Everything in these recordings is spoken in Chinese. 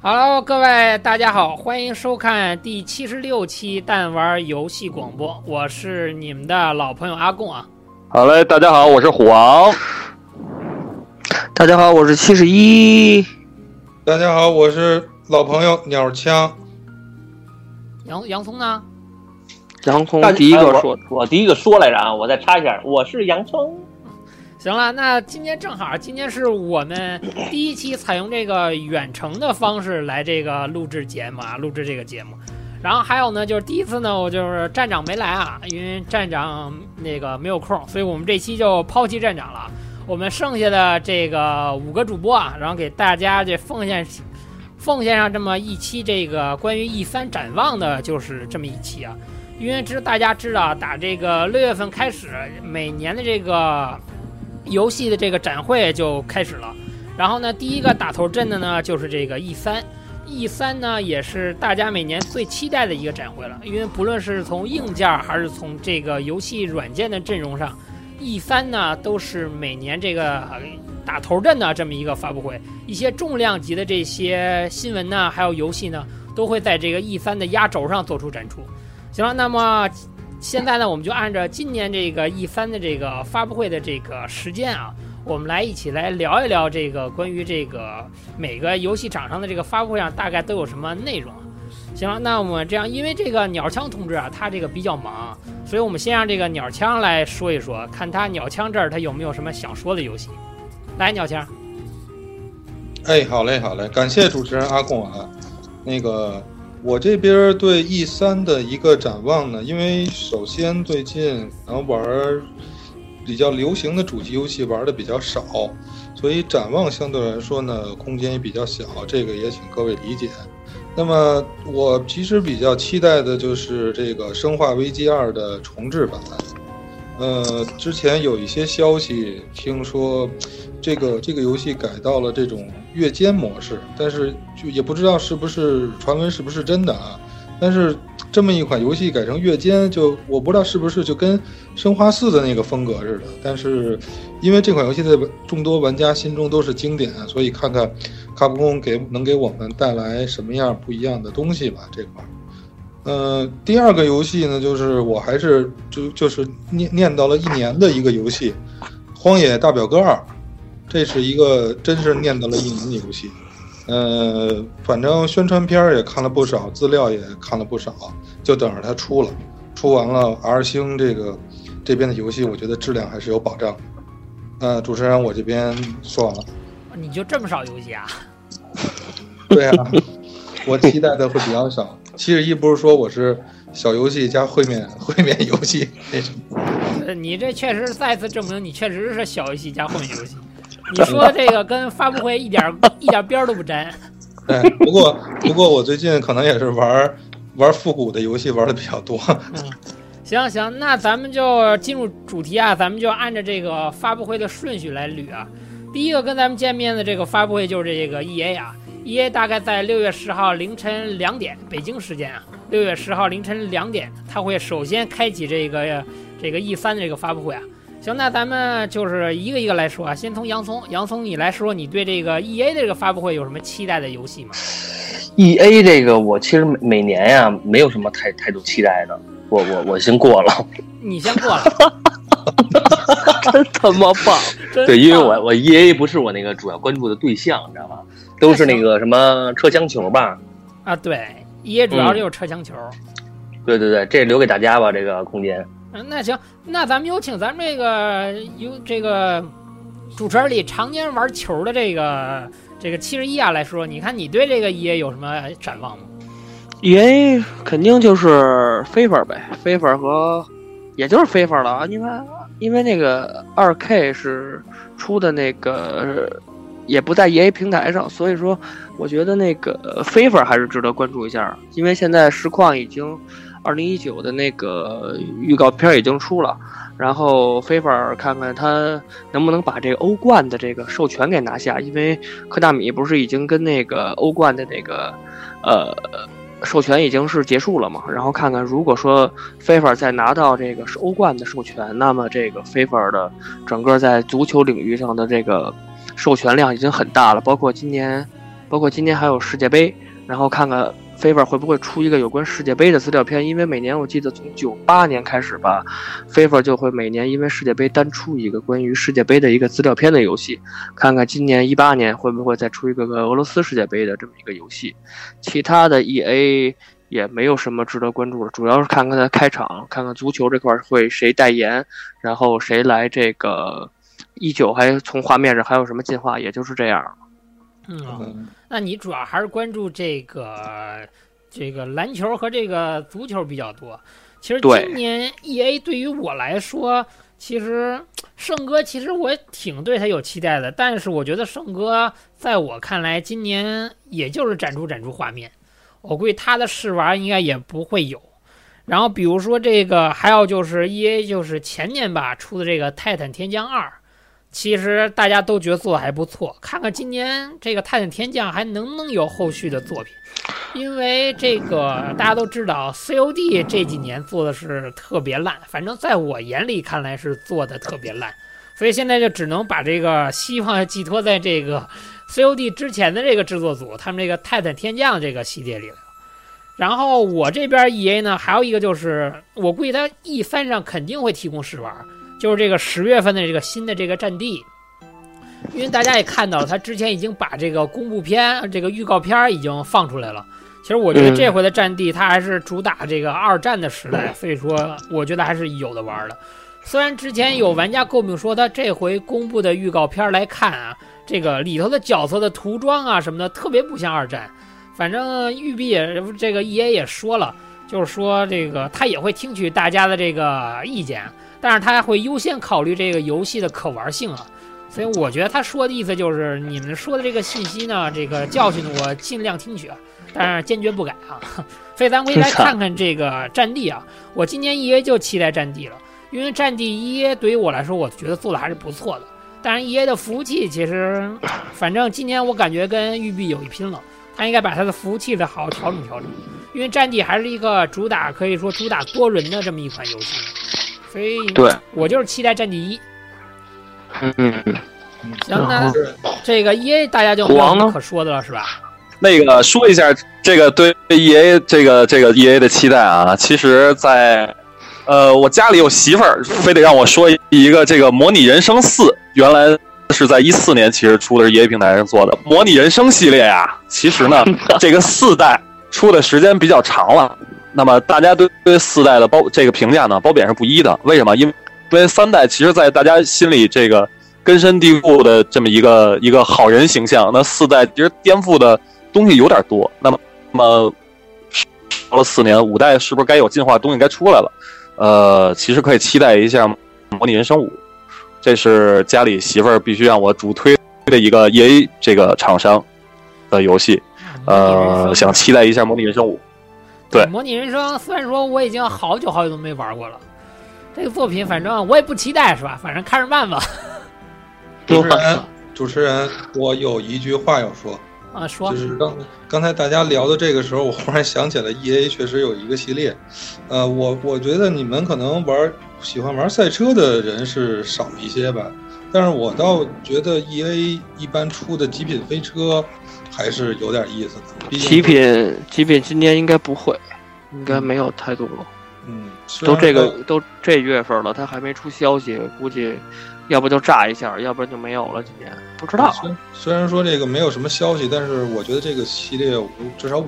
Hello，各位大家好，欢迎收看第七十六期弹丸游戏广播，我是你们的老朋友阿贡啊。好嘞，大家好，我是虎王。大家好，我是七十一。大家好，我是老朋友鸟枪。洋洋葱呢？洋葱第一个说，我第一个说来着啊，我再插一下，我是洋葱。行了，那今天正好，今天是我们第一期采用这个远程的方式来这个录制节目啊，录制这个节目。然后还有呢，就是第一次呢，我就是站长没来啊，因为站长那个没有空，所以我们这期就抛弃站长了。我们剩下的这个五个主播啊，然后给大家这奉献奉献上这么一期这个关于 E 三展望的，就是这么一期啊。因为知大家知道，打这个六月份开始，每年的这个。游戏的这个展会就开始了，然后呢，第一个打头阵的呢就是这个 E 三，E 三呢也是大家每年最期待的一个展会了，因为不论是从硬件还是从这个游戏软件的阵容上，E 三呢都是每年这个打头阵的这么一个发布会，一些重量级的这些新闻呢，还有游戏呢，都会在这个 E 三的压轴上做出展出。行了，那么。现在呢，我们就按照今年这个 E 三的这个发布会的这个时间啊，我们来一起来聊一聊这个关于这个每个游戏厂商的这个发布会上大概都有什么内容。行了，那我们这样，因为这个鸟枪同志啊，他这个比较忙，所以我们先让这个鸟枪来说一说，看他鸟枪这儿他有没有什么想说的游戏。来，鸟枪。哎，好嘞，好嘞，感谢主持人阿贡啊，那个。我这边对 E 三的一个展望呢，因为首先最近能玩比较流行的主机游戏玩的比较少，所以展望相对来说呢空间也比较小，这个也请各位理解。那么我其实比较期待的就是这个《生化危机二》的重置版。呃，之前有一些消息听说。这个这个游戏改到了这种月间模式，但是就也不知道是不是传闻是不是真的啊？但是这么一款游戏改成月间，就我不知道是不是就跟生化四的那个风格似的。但是因为这款游戏在众多玩家心中都是经典，所以看看卡普空给能给我们带来什么样不一样的东西吧。这块，呃，第二个游戏呢，就是我还是就就是念念叨了一年的一个游戏，《荒野大表哥二》。这是一个真是念叨了一年的游戏，呃，反正宣传片也看了不少，资料也看了不少，就等着它出了。出完了，R 星这个这边的游戏，我觉得质量还是有保障。呃，主持人，我这边说完了。你就这么少游戏啊？对啊，我期待的会比较少。七十一不是说我是小游戏加会面会面游戏那什么？你这确实再次证明你确实是小游戏加会面游戏。你说这个跟发布会一点一点边都不沾。哎，不过不过我最近可能也是玩玩复古的游戏玩的比较多。嗯，行行，那咱们就进入主题啊，咱们就按照这个发布会的顺序来捋啊。第一个跟咱们见面的这个发布会就是这个 E A 啊，E A 大概在六月十号凌晨两点北京时间啊，六月十号凌晨两点，它会首先开启这个这个 E 三的这个发布会啊。行，那咱们就是一个一个来说啊。先从洋葱，洋葱你来说，你对这个 E A 的这个发布会有什么期待的游戏吗？E A 这个我其实每每年呀没有什么太太多期待的，我我我先过了。你先过了，真他妈棒！对，因为我我 E A 不是我那个主要关注的对象，你知道吗？都是那个什么车厢球吧？啊，对，E A 主要就是车厢球。对对对，这留给大家吧，这个空间。嗯，那行，那咱们有请咱们这个有这个主持人里常年玩球的这个这个七十一啊来说，你看你对这个 E A 有什么展望吗？E A 肯定就是飞粉呗，飞粉和也就是飞粉了啊，因为因为那个二 K 是出的那个也不在 E A 平台上，所以说我觉得那个飞粉还是值得关注一下，因为现在实况已经。二零一九的那个预告片已经出了，然后飞粉看看他能不能把这个欧冠的这个授权给拿下，因为科大米不是已经跟那个欧冠的那个呃授权已经是结束了嘛？然后看看如果说飞粉再拿到这个是欧冠的授权，那么这个飞粉的整个在足球领域上的这个授权量已经很大了，包括今年包括今年还有世界杯，然后看看飞法会不会出一个有关世界杯的资料片，因为每年我记得从九八年开始吧，飞法就会每年因为世界杯单出一个关于世界杯的一个资料片的游戏，看看今年一八年会不会再出一个俄罗斯世界杯的这么一个游戏，其他的 E A。也没有什么值得关注的，主要是看看它开场，看看足球这块会谁代言，然后谁来这个一九，还从画面上还有什么进化，也就是这样。嗯，那你主要还是关注这个这个篮球和这个足球比较多。其实今年 E A 对于我来说，其实圣哥其实我挺对他有期待的，但是我觉得圣哥在我看来，今年也就是展出展出画面。我估计他的试玩应该也不会有，然后比如说这个，还有就是 E A 就是前年吧出的这个《泰坦天降二》，其实大家都觉得做的还不错，看看今年这个《泰坦天降》还能不能有后续的作品，因为这个大家都知道 C O D 这几年做的是特别烂，反正在我眼里看来是做的特别烂，所以现在就只能把这个希望寄托在这个。COD 之前的这个制作组，他们这个《泰坦天降》这个系列里了。然后我这边 EA 呢，还有一个就是，我估计它 E 三上肯定会提供试玩，就是这个十月份的这个新的这个战地。因为大家也看到了，他之前已经把这个公布片、这个预告片已经放出来了。其实我觉得这回的战地，它还是主打这个二战的时代，所以说我觉得还是有的玩的。虽然之前有玩家诟病说，他这回公布的预告片来看啊。这个里头的角色的涂装啊什么的特别不像二战，反正育碧也这个 E A 也说了，就是说这个他也会听取大家的这个意见，但是他会优先考虑这个游戏的可玩性啊。所以我觉得他说的意思就是你们说的这个信息呢，这个教训我尽量听取，但是坚决不改啊。所以咱可以来看看这个战地啊，我今年 E A 就期待战地了，因为战地一对于我来说，我觉得做的还是不错的。但是 E A 的服务器其实，反正今年我感觉跟育碧有一拼了。他应该把他的服务器再好好调整调整，因为战地还是一个主打可以说主打多人的这么一款游戏，所以对我就是期待战地一。嗯嗯嗯。行，那这个 E A 大家就没有可说的了，是吧？那个说一下这个对 E A 这个这个 E A 的期待啊，其实，在。呃，我家里有媳妇儿，非得让我说一个这个《模拟人生四》，原来是在一四年其实出的是 EA 平台上做的《模拟人生》系列呀。其实呢，这个四代出的时间比较长了，那么大家对对四代的褒这个评价呢，褒贬是不一的。为什么？因为因为三代其实在大家心里这个根深蒂固的这么一个一个好人形象，那四代其实颠覆的东西有点多。那么那么到了四年，五代是不是该有进化东西该出来了？呃，其实可以期待一下《模拟人生五》，这是家里媳妇儿必须让我主推的一个 EA 这个厂商的游戏，呃，想期待一下《模拟人生五》。对，《模拟人生》虽然说我已经好久好久都没玩过了，这个作品反正我也不期待，是吧？反正看着办吧。主持人，主持人，我有一句话要说。啊，说就是刚刚才大家聊的这个时候，我忽然想起来，E A 确实有一个系列，呃，我我觉得你们可能玩喜欢玩赛车的人是少一些吧，但是我倒觉得 E A 一般出的极品飞车还是有点意思的。极品极品今年应该不会，应该没有太多了。嗯，都这个都这月份了，他还没出消息，估计。要不就炸一下，要不然就没有了。今年不知道。虽然说这个没有什么消息，但是我觉得这个系列，至少我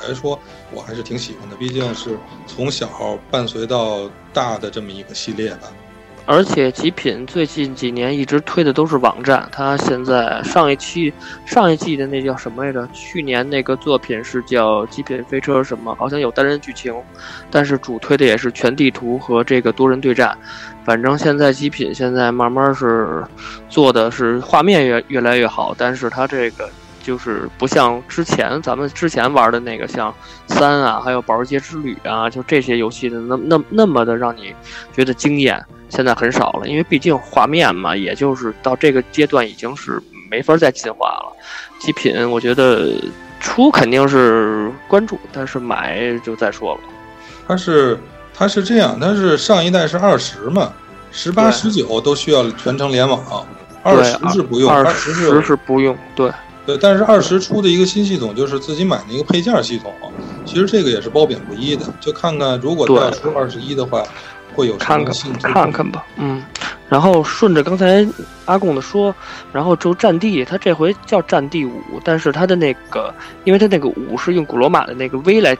来说，我还是挺喜欢的。毕竟是从小伴随到大的这么一个系列吧。而且极品最近几年一直推的都是网站，它现在上一期上一季的那叫什么来着？去年那个作品是叫《极品飞车》什么？好像有单人剧情，但是主推的也是全地图和这个多人对战。反正现在极品现在慢慢是做的是画面越越来越好，但是它这个就是不像之前咱们之前玩的那个像三啊，还有保时捷之旅啊，就这些游戏的那那那么的让你觉得惊艳。现在很少了，因为毕竟画面嘛，也就是到这个阶段已经是没法再进化了。极品，我觉得出肯定是关注，但是买就再说了。它是它是这样，它是上一代是二十嘛，十八、十九都需要全程联网，二十是不用，二十是不用。对，对，但是二十出的一个新系统就是自己买那个配件系统，其实这个也是褒贬不一的，就看看如果他要出二十一的话，会有看看看看吧，嗯。然后顺着刚才阿贡的说，然后就战地，他这回叫战地五，但是他的那个，因为他那个五是用古罗马的那个 V 来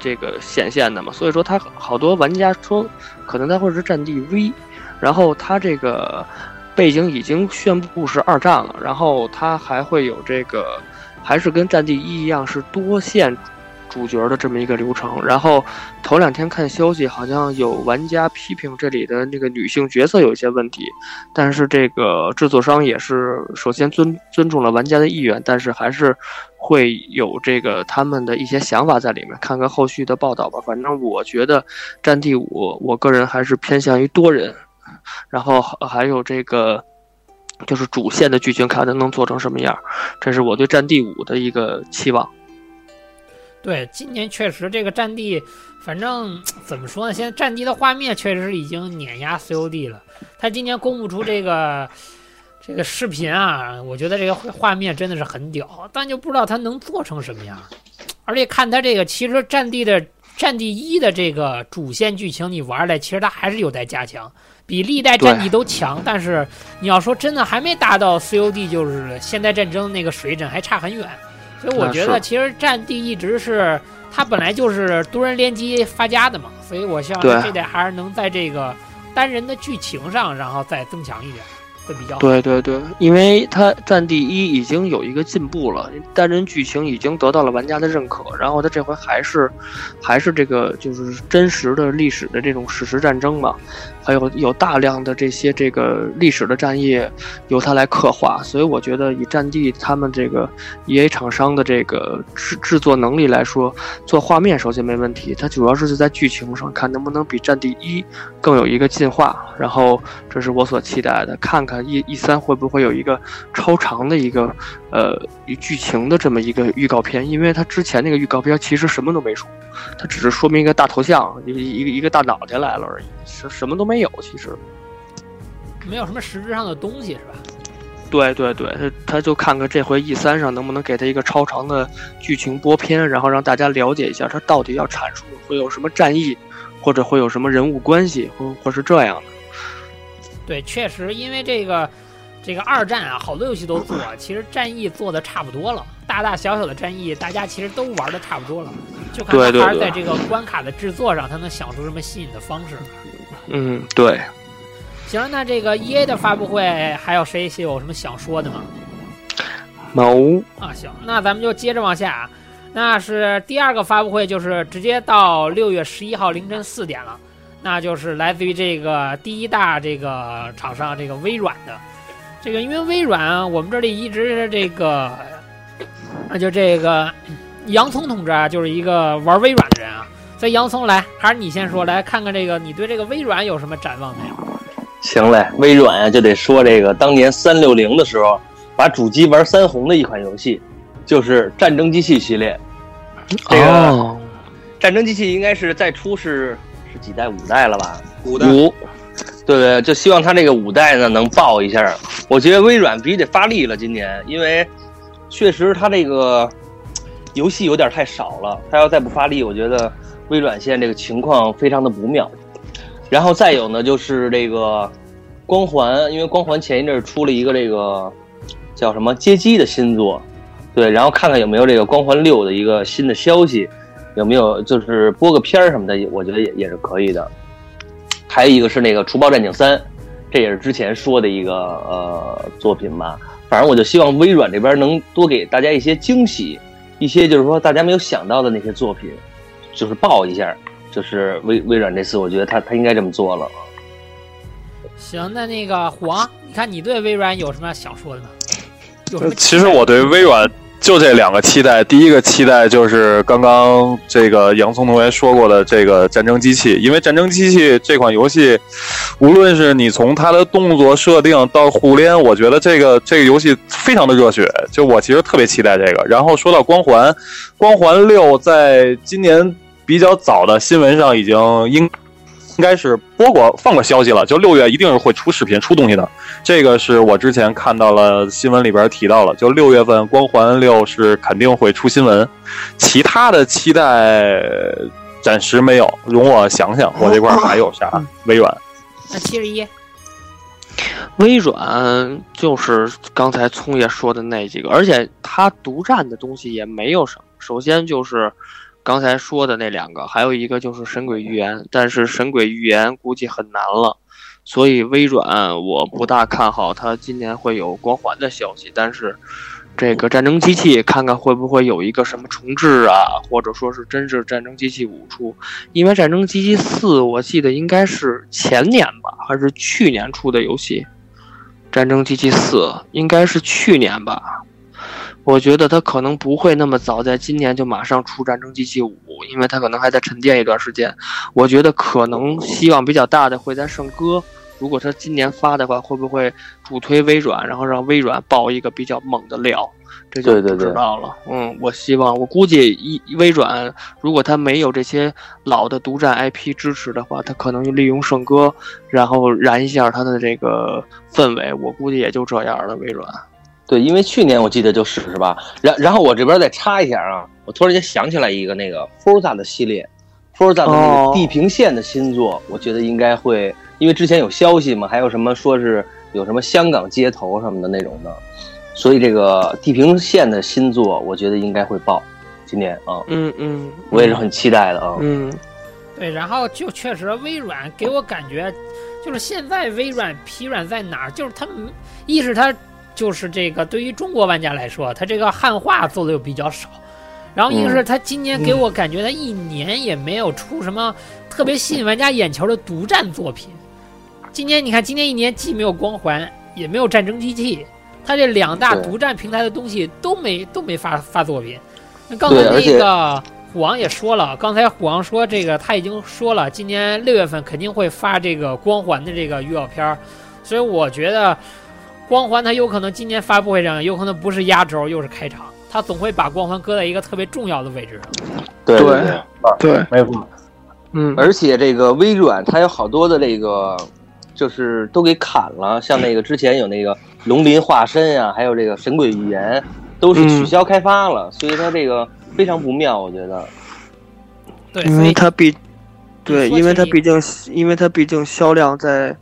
这个显现的嘛，所以说他好多玩家说可能他会是战地 V，然后他这个背景已经宣布是二战了，然后他还会有这个，还是跟战地一一样是多线主角的这么一个流程，然后头两天看消息，好像有玩家批评这里的那个女性角色有一些问题，但是这个制作商也是首先尊尊重了玩家的意愿，但是还是会有这个他们的一些想法在里面，看看后续的报道吧。反正我觉得《战地五》，我个人还是偏向于多人，然后还有这个。就是主线的剧情，看它能做成什么样，这是我对《战地五》的一个期望。对，今年确实这个战地，反正怎么说呢？现在战地的画面确实已经碾压 COD 了。他今年公布出这个这个视频啊，我觉得这个画面真的是很屌，但就不知道他能做成什么样。而且看他这个，其实战地的战地一的这个主线剧情，你玩来其实它还是有待加强，比历代战地都强。但是你要说真的，还没达到 COD 就是现代战争那个水准，还差很远。所以我觉得，其实战地一直是它本来就是多人联机发家的嘛，所以我希望这代还是能在这个单人的剧情上，然后再增强一点，会比较。对对对，因为它战地一已经有一个进步了，单人剧情已经得到了玩家的认可，然后它这回还是还是这个就是真实的历史的这种史实战争嘛。还有有大量的这些这个历史的战役由它来刻画，所以我觉得以战地他们这个 E A 厂商的这个制制作能力来说，做画面首先没问题，它主要是在剧情上看能不能比战地一更有一个进化。然后这是我所期待的，看看 E E 三会不会有一个超长的一个呃剧情的这么一个预告片，因为它之前那个预告片其实什么都没说，它只是说明一个大头像，一个一个一个大脑袋来了而已，什什么都没。没有，其实没有什么实质上的东西，是吧？对对对，他他就看看这回 E 三上能不能给他一个超长的剧情播片，然后让大家了解一下他到底要阐述会有什么战役，或者会有什么人物关系，或或是这样的。对，确实，因为这个这个二战啊，好多游戏都做，其实战役做的差不多了，大大小小的战役，大家其实都玩的差不多了，就看他还是在这个关卡的制作上，他能想出什么新颖的方式。嗯，对。行，那这个 E A 的发布会还有谁有什么想说的吗？冇啊，行，那咱们就接着往下。那是第二个发布会，就是直接到六月十一号凌晨四点了。那就是来自于这个第一大这个厂商，这个微软的。这个因为微软啊，我们这里一直是这个，那就这个洋葱同志啊，就是一个玩微软的人啊。所以洋葱来，还是你先说，来看看这个，你对这个微软有什么展望没有？行嘞，微软呀就得说这个，当年三六零的时候，把主机玩三红的一款游戏，就是《战争机器》系列。这个《战争机器》应该是再出是是几代？五代了吧？五代。五。对对，就希望它这个五代呢能爆一下。我觉得微软必须得发力了，今年，因为确实它这个游戏有点太少了，它要再不发力，我觉得。微软现在这个情况非常的不妙，然后再有呢，就是这个光环，因为光环前一阵出了一个这个叫什么街机的新作，对，然后看看有没有这个光环六的一个新的消息，有没有就是播个片儿什么的，我觉得也也是可以的。还有一个是那个除暴战警三，这也是之前说的一个呃作品吧，反正我就希望微软这边能多给大家一些惊喜，一些就是说大家没有想到的那些作品。就是爆一下，就是微微软这次，我觉得他他应该这么做了。行，那那个黄，你看你对微软有什么想说的吗？其实我对微软就这两个期待，第一个期待就是刚刚这个洋葱同学说过的这个战争机器，因为战争机器这款游戏，无论是你从它的动作设定到互联，我觉得这个这个游戏非常的热血，就我其实特别期待这个。然后说到光环，光环六在今年。比较早的新闻上已经应应该是播过放过消息了，就六月一定是会出视频出东西的。这个是我之前看到了新闻里边提到了，就六月份光环六是肯定会出新闻，其他的期待暂时没有。容我想想，我这块还有啥？微软。那七十一，微软就是刚才聪爷说的那几个，而且它独占的东西也没有什么。首先就是刚才说的那两个，还有一个就是《神鬼预言》，但是《神鬼预言》估计很难了，所以微软我不大看好它今年会有光环的消息。但是这个战争机器，看看会不会有一个什么重置啊，或者说是真是战争机器五出？因为战争机器四，我记得应该是前年吧，还是去年出的游戏。战争机器四应该是去年吧，我觉得他可能不会那么早，在今年就马上出战争机器五，因为他可能还在沉淀一段时间。我觉得可能希望比较大的会在圣歌，如果他今年发的话，会不会主推微软，然后让微软爆一个比较猛的料？这就不知道了。嗯，我希望，我估计一微软如果他没有这些老的独占 IP 支持的话，他可能就利用圣歌，然后燃一下它的这个氛围。我估计也就这样了。微软，对，因为去年我记得就是是吧？然然后我这边再插一下啊，我突然间想起来一个那个 Forza 的系列，Forza 的那个地平线的新作，我觉得应该会，因为之前有消息嘛，还有什么说是有什么香港街头什么的那种的。所以这个地平线的新作，我觉得应该会爆，今年啊，嗯嗯，我也是很期待的啊，嗯，对，然后就确实微软给我感觉，就是现在微软疲软在哪儿？就是他们，一是它就是这个对于中国玩家来说，它这个汉化做的又比较少，然后一个是它今年给我感觉它一年也没有出什么特别吸引玩家眼球的独占作品，今年你看，今年一年既没有光环，也没有战争机器。他这两大独占平台的东西都没都没发发作品。那刚才那个虎王也说了，刚才虎王说这个他已经说了，今年六月份肯定会发这个光环的这个预告片儿，所以我觉得光环它有可能今年发布会上有可能不是压轴又是开场，它总会把光环搁在一个特别重要的位置上。对对对，没错。嗯，而且这个微软它有好多的这个。就是都给砍了，像那个之前有那个龙鳞化身呀，还有这个神鬼预言，都是取消开发了，所以它这个非常不妙，我觉得。对，因为它毕，对，因为它毕竟，因为它毕竟销量在，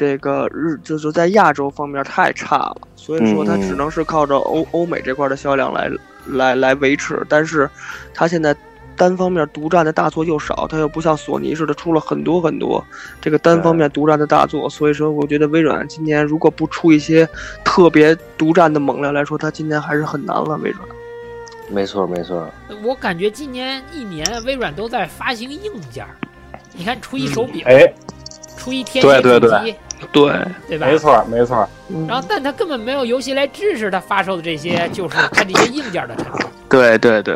这个日就是在亚洲方面太差了，所以说它只能是靠着欧欧美这块的销量来来来维持，但是它现在。单方面独占的大作又少，它又不像索尼似的出了很多很多这个单方面独占的大作，所以说我觉得微软今年如果不出一些特别独占的猛料来说，它今年还是很难了。微软，没错没错。我感觉今年一年微软都在发行硬件，你看出一手柄，哎，出一天线主机，对对吧？没错没错。然后，但他根本没有游戏来支持他发售的这些，就是他这些硬件的产品。对对对。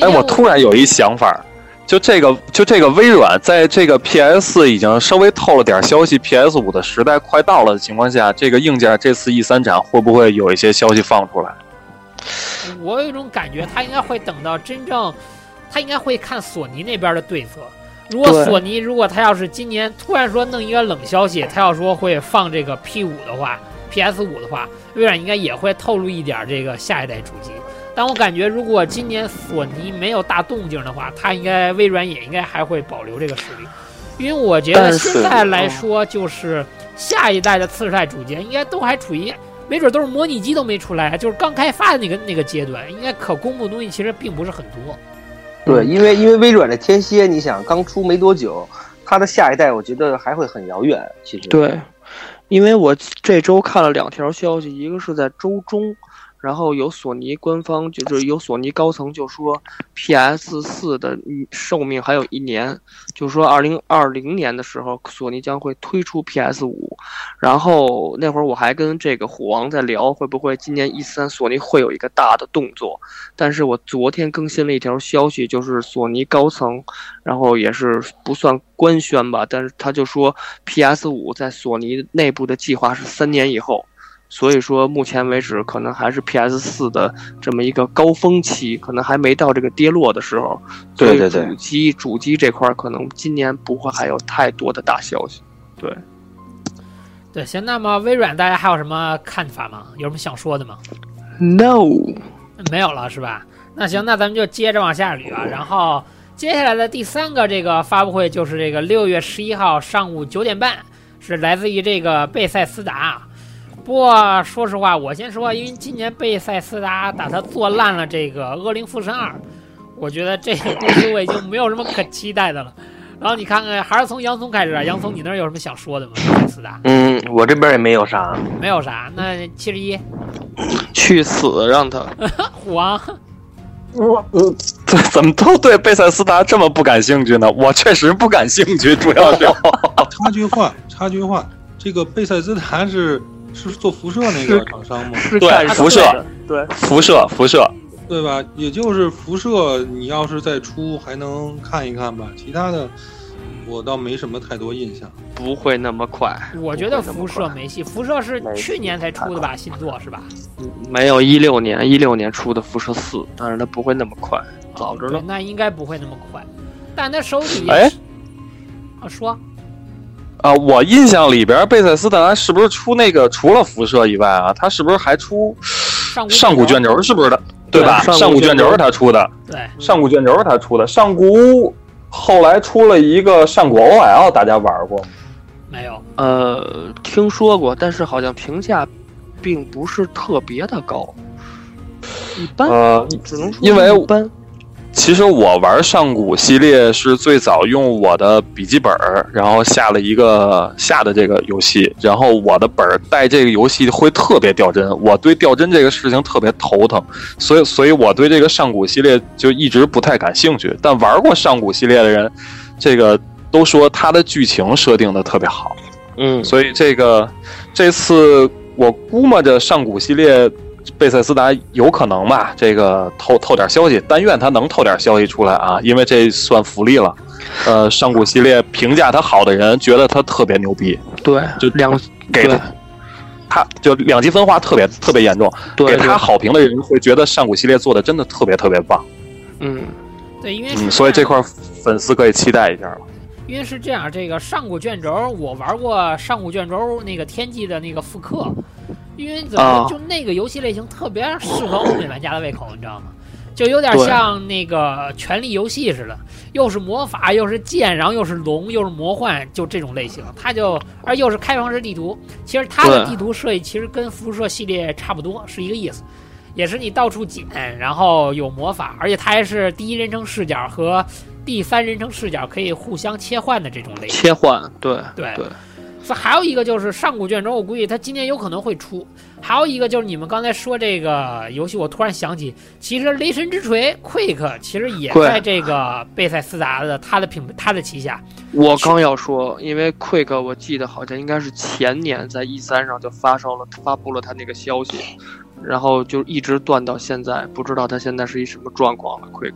哎，我突然有一想法，就这个，就这个微软在这个 PS 已经稍微透了点消息，PS 五的时代快到了的情况下，这个硬件这次 E 三展会不会有一些消息放出来？我有一种感觉，他应该会等到真正，他应该会看索尼那边的对策。如果索尼如果他要是今年突然说弄一个冷消息，他要说会放这个 P 五的话，PS 五的话，微软应该也会透露一点这个下一代主机。但我感觉，如果今年索尼没有大动静的话，它应该微软也应该还会保留这个实力，因为我觉得现在来说，就是下一代的次世代主机应该都还处于，没准都是模拟机都没出来，就是刚开发的那个那个阶段，应该可公布东西其实并不是很多。对，因为因为微软的天蝎，你想刚出没多久，它的下一代我觉得还会很遥远。其实对，因为我这周看了两条消息，一个是在周中。然后有索尼官方，就是有索尼高层就说，PS 四的寿命还有一年，就是说二零二零年的时候，索尼将会推出 PS 五。然后那会儿我还跟这个虎王在聊，会不会今年一三索尼会有一个大的动作？但是我昨天更新了一条消息，就是索尼高层，然后也是不算官宣吧，但是他就说 PS 五在索尼内部的计划是三年以后。所以说目前为止可能还是 PS 四的这么一个高峰期，可能还没到这个跌落的时候。对对对主机主机这块儿可能今年不会还有太多的大消息。对，对，行，那么微软大家还有什么看法吗？有什么想说的吗？No，没有了是吧？那行，那咱们就接着往下捋啊。然后接下来的第三个这个发布会就是这个六月十一号上午九点半，是来自于这个贝塞斯达。不过说实话，我先说，因为今年贝塞斯达打他做烂了这个《恶灵附身二》，我觉得这个公司我已经没有什么可期待的了。然后你看看，还是从洋葱开始啊。洋葱，你那儿有什么想说的吗？贝塞斯达嗯，我这边也没有啥。没有啥。那七十一，去死让他！虎王，我呃，怎 怎么都对贝塞斯达这么不感兴趣呢？我确实不感兴趣，主要是 插句话，插句话，这个贝塞斯达是是做辐射那个厂商吗？对辐射，对，辐射，辐射。对吧？也就是辐射，你要是再出还能看一看吧，其他的我倒没什么太多印象。不会那么快。我觉得辐射没戏，辐射是去年才出的吧，新作是吧？没有一六年一六年出的辐射四，但是它不会那么快，早着呢。对那应该不会那么快。但它手底哎啊说啊，我印象里边贝塞斯达是不是出那个除了辐射以外啊，他是不是还出上古卷轴？是不是的？对吧？上古卷轴卷轴是他出的，对，上古卷轴是他出的。上古后来出了一个上古 OL，大家玩过吗？没有。呃，听说过，但是好像评价并不是特别的高，一般，呃，只能说因为一般。其实我玩上古系列是最早用我的笔记本，然后下了一个下的这个游戏，然后我的本儿带这个游戏会特别掉帧，我对掉帧这个事情特别头疼，所以所以我对这个上古系列就一直不太感兴趣。但玩过上古系列的人，这个都说它的剧情设定的特别好，嗯，所以这个这次我估摸着上古系列。贝塞斯达有可能吧，这个透透点消息，但愿他能透点消息出来啊，因为这算福利了。呃，上古系列评价他好的人觉得他特别牛逼，对，就两给他他就两极分化特别特别严重，对给他好评的人会觉得上古系列做的真的特别特别棒，嗯，对，因为嗯，所以这块粉丝可以期待一下。了。因为是这样，这个上古卷轴我玩过上古卷轴那个天际的那个复刻，因为怎么就那个游戏类型特别适合欧美玩家的胃口，你知道吗？就有点对像那个权力游戏似的，又是魔法，又是剑，然后又是龙，又是魔幻，就这种类型。它就而又是开放式地图，其实它的地图设计其实跟辐射系列差不多，是一个意思。也是你到处捡，然后有魔法，而且它还是第一人称视角和第三人称视角可以互相切换的这种类型。切换，对对对，所以还有一个就是上古卷轴，我估计它今年有可能会出。还有一个就是你们刚才说这个游戏，我突然想起，其实雷神之锤 Quick 其实也在这个贝塞斯达的它的品它的旗下。我刚要说，因为 Quick 我记得好像应该是前年在 E 三上就发烧了，发布了他那个消息，然后就一直断到现在，不知道他现在是一什么状况了。Quick，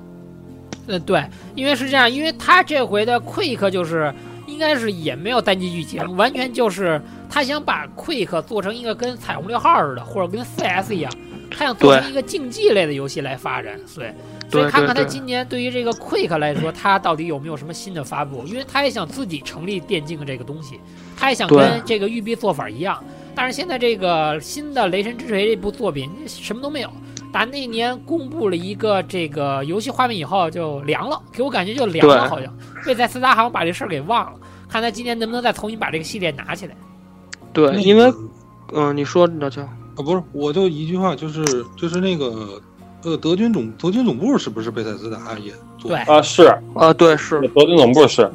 呃，对，因为是这样，因为他这回的 Quick 就是应该是也没有单机剧情，完全就是他想把 Quick 做成一个跟彩虹六号似的，或者跟 CS 一样，他想做成一个竞技类的游戏来发展，所以。所以看看他今年对于这个 Quick 来说，他到底有没有什么新的发布？因为他也想自己成立电竞这个东西，他也想跟这个育碧做法一样。但是现在这个新的《雷神之锤》这部作品什么都没有，打那年公布了一个这个游戏画面以后就凉了，给我感觉就凉了，好像贝塞斯达好像把这事儿给忘了。看他今年能不能再重新把这个系列拿起来。对，因为个嗯，你说老乔，啊，不是，我就一句话，就是就是那个呃，德军总德军总部是不是贝塞斯达也做？对啊，是啊，对，是德军总部是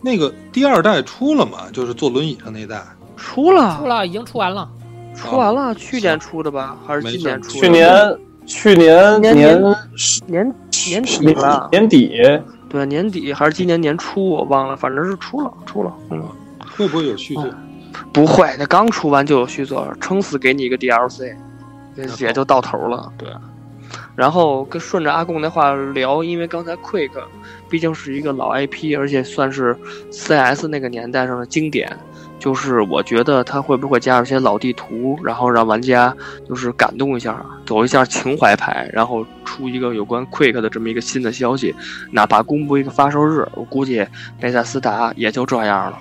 那个第二代出了嘛？就是坐轮椅上那代。出了，出了，已经出完了。出完了，去年出的吧，还是今年出的？去年去年年年年年底吧，年底。对，年底还是今年年初，我忘了，反正是出了，出了，嗯，会不会有续作？不会，那刚出完就有续作，撑死给你一个 DLC，也就到头了，对。然后跟顺着阿贡那话聊，因为刚才 Quick 毕竟是一个老 IP，而且算是 CS 那个年代上的经典，就是我觉得他会不会加入一些老地图，然后让玩家就是感动一下，走一下情怀牌，然后出一个有关 Quick 的这么一个新的消息，哪怕公布一个发售日，我估计贝塞斯达也就这样了。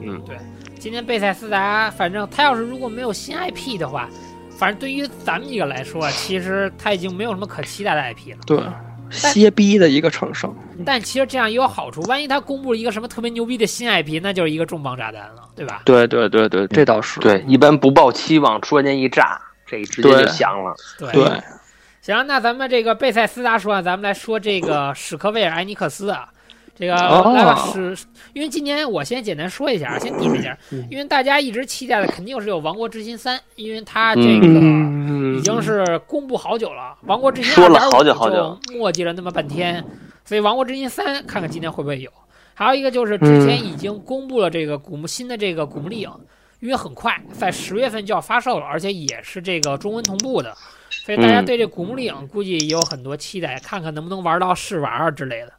嗯，对今年贝塞斯达，反正他要是如果没有新 IP 的话，反正对于咱们几个来说，其实他已经没有什么可期待的 IP 了。对，歇逼的一个厂商。但其实这样也有好处，万一他公布了一个什么特别牛逼的新 IP，那就是一个重磅炸弹了，对吧？对对对对，这倒是。对，一般不抱期望，突然间一炸，这直接就响了。对，行，那咱们这个贝塞斯达说完，咱们来说这个史克威尔艾尼克斯啊。这个来吧，是，因为今年我先简单说一下，先提一下，因为大家一直期待的肯定是有《王国之心三》，因为它这个已经是公布好久了，《王国之心》说了好久好久，墨迹了那么半天，所以《王国之心三》看看今年会不会有。还有一个就是之前已经公布了这个古墓新的这个《古墓丽影》，因为很快在十月份就要发售了，而且也是这个中文同步的，所以大家对这《古墓丽影》估计也有很多期待，看看能不能玩到试玩啊之类的。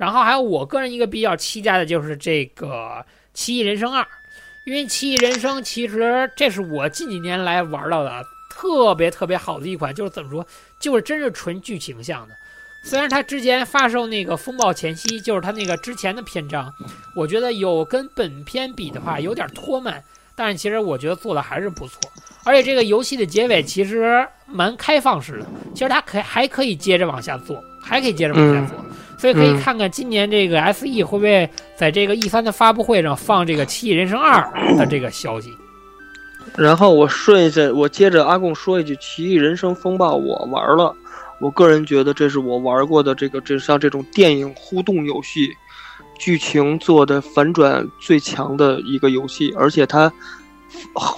然后还有我个人一个比较期待的就是这个《奇异人生二》，因为《奇异人生》其实这是我近几年来玩到的特别特别好的一款，就是怎么说，就是真是纯剧情向的。虽然它之前发售那个《风暴前夕》，就是它那个之前的篇章，我觉得有跟本片比的话有点拖慢，但是其实我觉得做的还是不错。而且这个游戏的结尾其实蛮开放式的，其实它可还可以接着往下做，还可以接着往下做。所以可以看看今年这个 S E 会不会在这个 E 三的发布会上放这个《奇异人生二》的这个消息。然后我顺着，我接着阿贡说一句，《奇异人生风暴》我玩了，我个人觉得这是我玩过的这个这像这种电影互动游戏，剧情做的反转最强的一个游戏，而且它。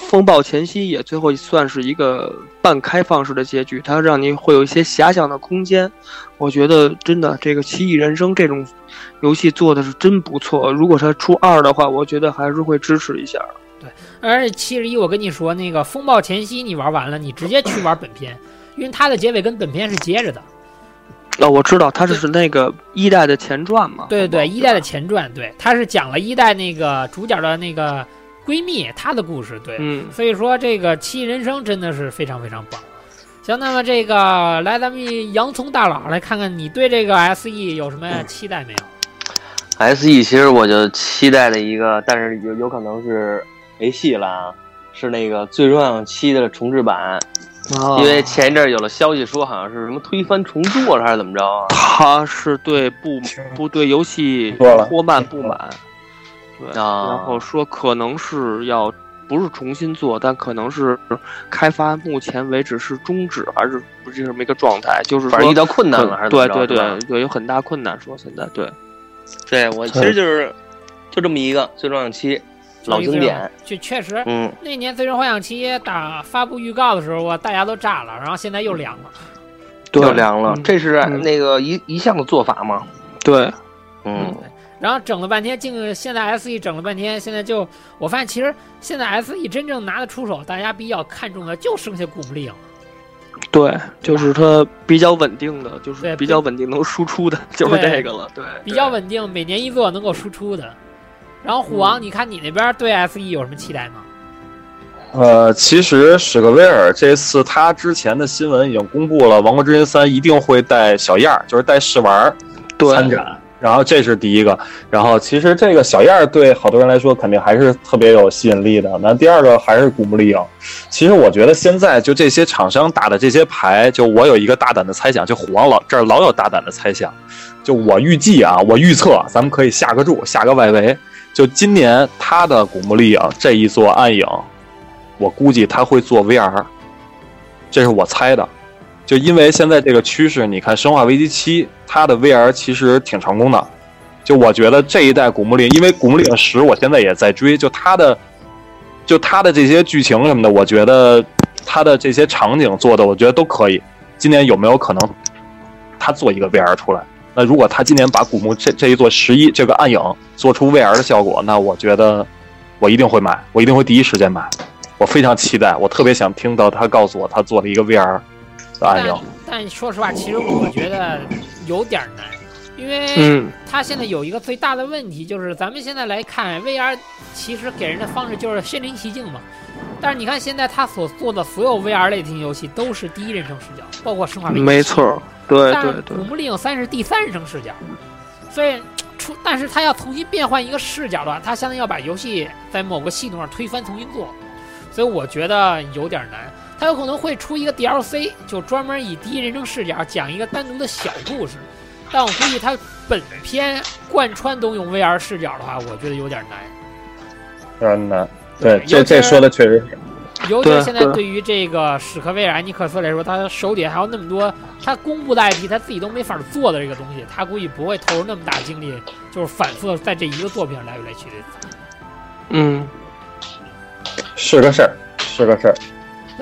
风暴前夕也最后算是一个半开放式的结局，它让你会有一些遐想的空间。我觉得真的这个《奇异人生》这种游戏做的是真不错。如果它出二的话，我觉得还是会支持一下。对，而且七十一，我跟你说，那个风暴前夕你玩完了，你直接去玩本片，因为它的结尾跟本片是接着的。哦，我知道，它是是那个一代的前传嘛？对对对，一代的前传，对，它是讲了一代那个主角的那个。闺蜜，她的故事，对，嗯，所以说这个《奇异人生》真的是非常非常棒。行，那么这个来，咱们洋葱大佬来看看你对这个 S E 有什么期待没有？S E 其实我就期待的一个，但是有有可能是没戏了啊，是那个《最终幻想七》的重置版，因为前一阵有了消息说好像是什么推翻重做了还是怎么着啊？他是对不不对游戏拖慢不满。然后说可能是要不是重新做，但可能是开发目前为止是终止，还是不是这么一个状态？就是说遇到困难了，还是对对对对，有很大困难。说现在对，对我其实就是就这么一个《最终幻想七》老经典，就确实，嗯，那年《最终幻想七》打发布预告的时候，我大家都炸了，然后现在又凉了，又凉了。这是那个一一项的做法吗？对，嗯。然后整了半天，竟现在 S E 整了半天，现在就我发现，其实现在 S E 真正拿得出手，大家比较看重的就剩下古墓丽影了。对，就是它比较稳定的，就是比较稳定能输出的，就是这个了。对，比较稳定，每年一座能够输出的。然后虎王，你看你那边对 S E 有什么期待吗？呃，其实史克威尔这次他之前的新闻已经公布了，《王国之心三》一定会带小样儿，就是带试玩参展。然后这是第一个，然后其实这个小样对好多人来说肯定还是特别有吸引力的。那第二个还是古墓丽影。其实我觉得现在就这些厂商打的这些牌，就我有一个大胆的猜想，就虎王老这儿老有大胆的猜想，就我预计啊，我预测咱们可以下个注，下个外围，就今年他的古墓丽影这一座暗影，我估计他会做 VR，这是我猜的。就因为现在这个趋势，你看《生化危机七》，它的 VR 其实挺成功的。就我觉得这一代《古墓丽影》，因为《古墓丽影十》，我现在也在追，就它的，就它的这些剧情什么的，我觉得它的这些场景做的，我觉得都可以。今年有没有可能他做一个 VR 出来？那如果他今年把古墓这这一座十一这个暗影做出 VR 的效果，那我觉得我一定会买，我一定会第一时间买。我非常期待，我特别想听到他告诉我他做了一个 VR。但但说实话，其实我觉得有点难，因因为嗯它现在有一个最大的问题，就是咱们现在来看 VR，其实给人的方式就是身临其境嘛。但是你看现在他所做的所有 VR 类型游戏都是第一人称视角，包括《生化危机》。没错，对对对古，墓丽影三是第三人称视角，所以出，但是他要重新变换一个视角的话，他相当于要把游戏在某个系统上推翻重新做，所以我觉得有点难。它有可能会出一个 DLC，就专门以第一人称视角讲一个单独的小故事，但我估计它本片贯穿都用 VR 视角的话，我觉得有点难。有点难。对，这这说的确实是。尤其现在对于这个史克威尔艾尼克斯来说，他手底下还有那么多他公布的 IP，他自己都没法做的这个东西，他估计不会投入那么大精力，就是反复在这一个作品上来来去的。嗯，是个事儿，是个事儿。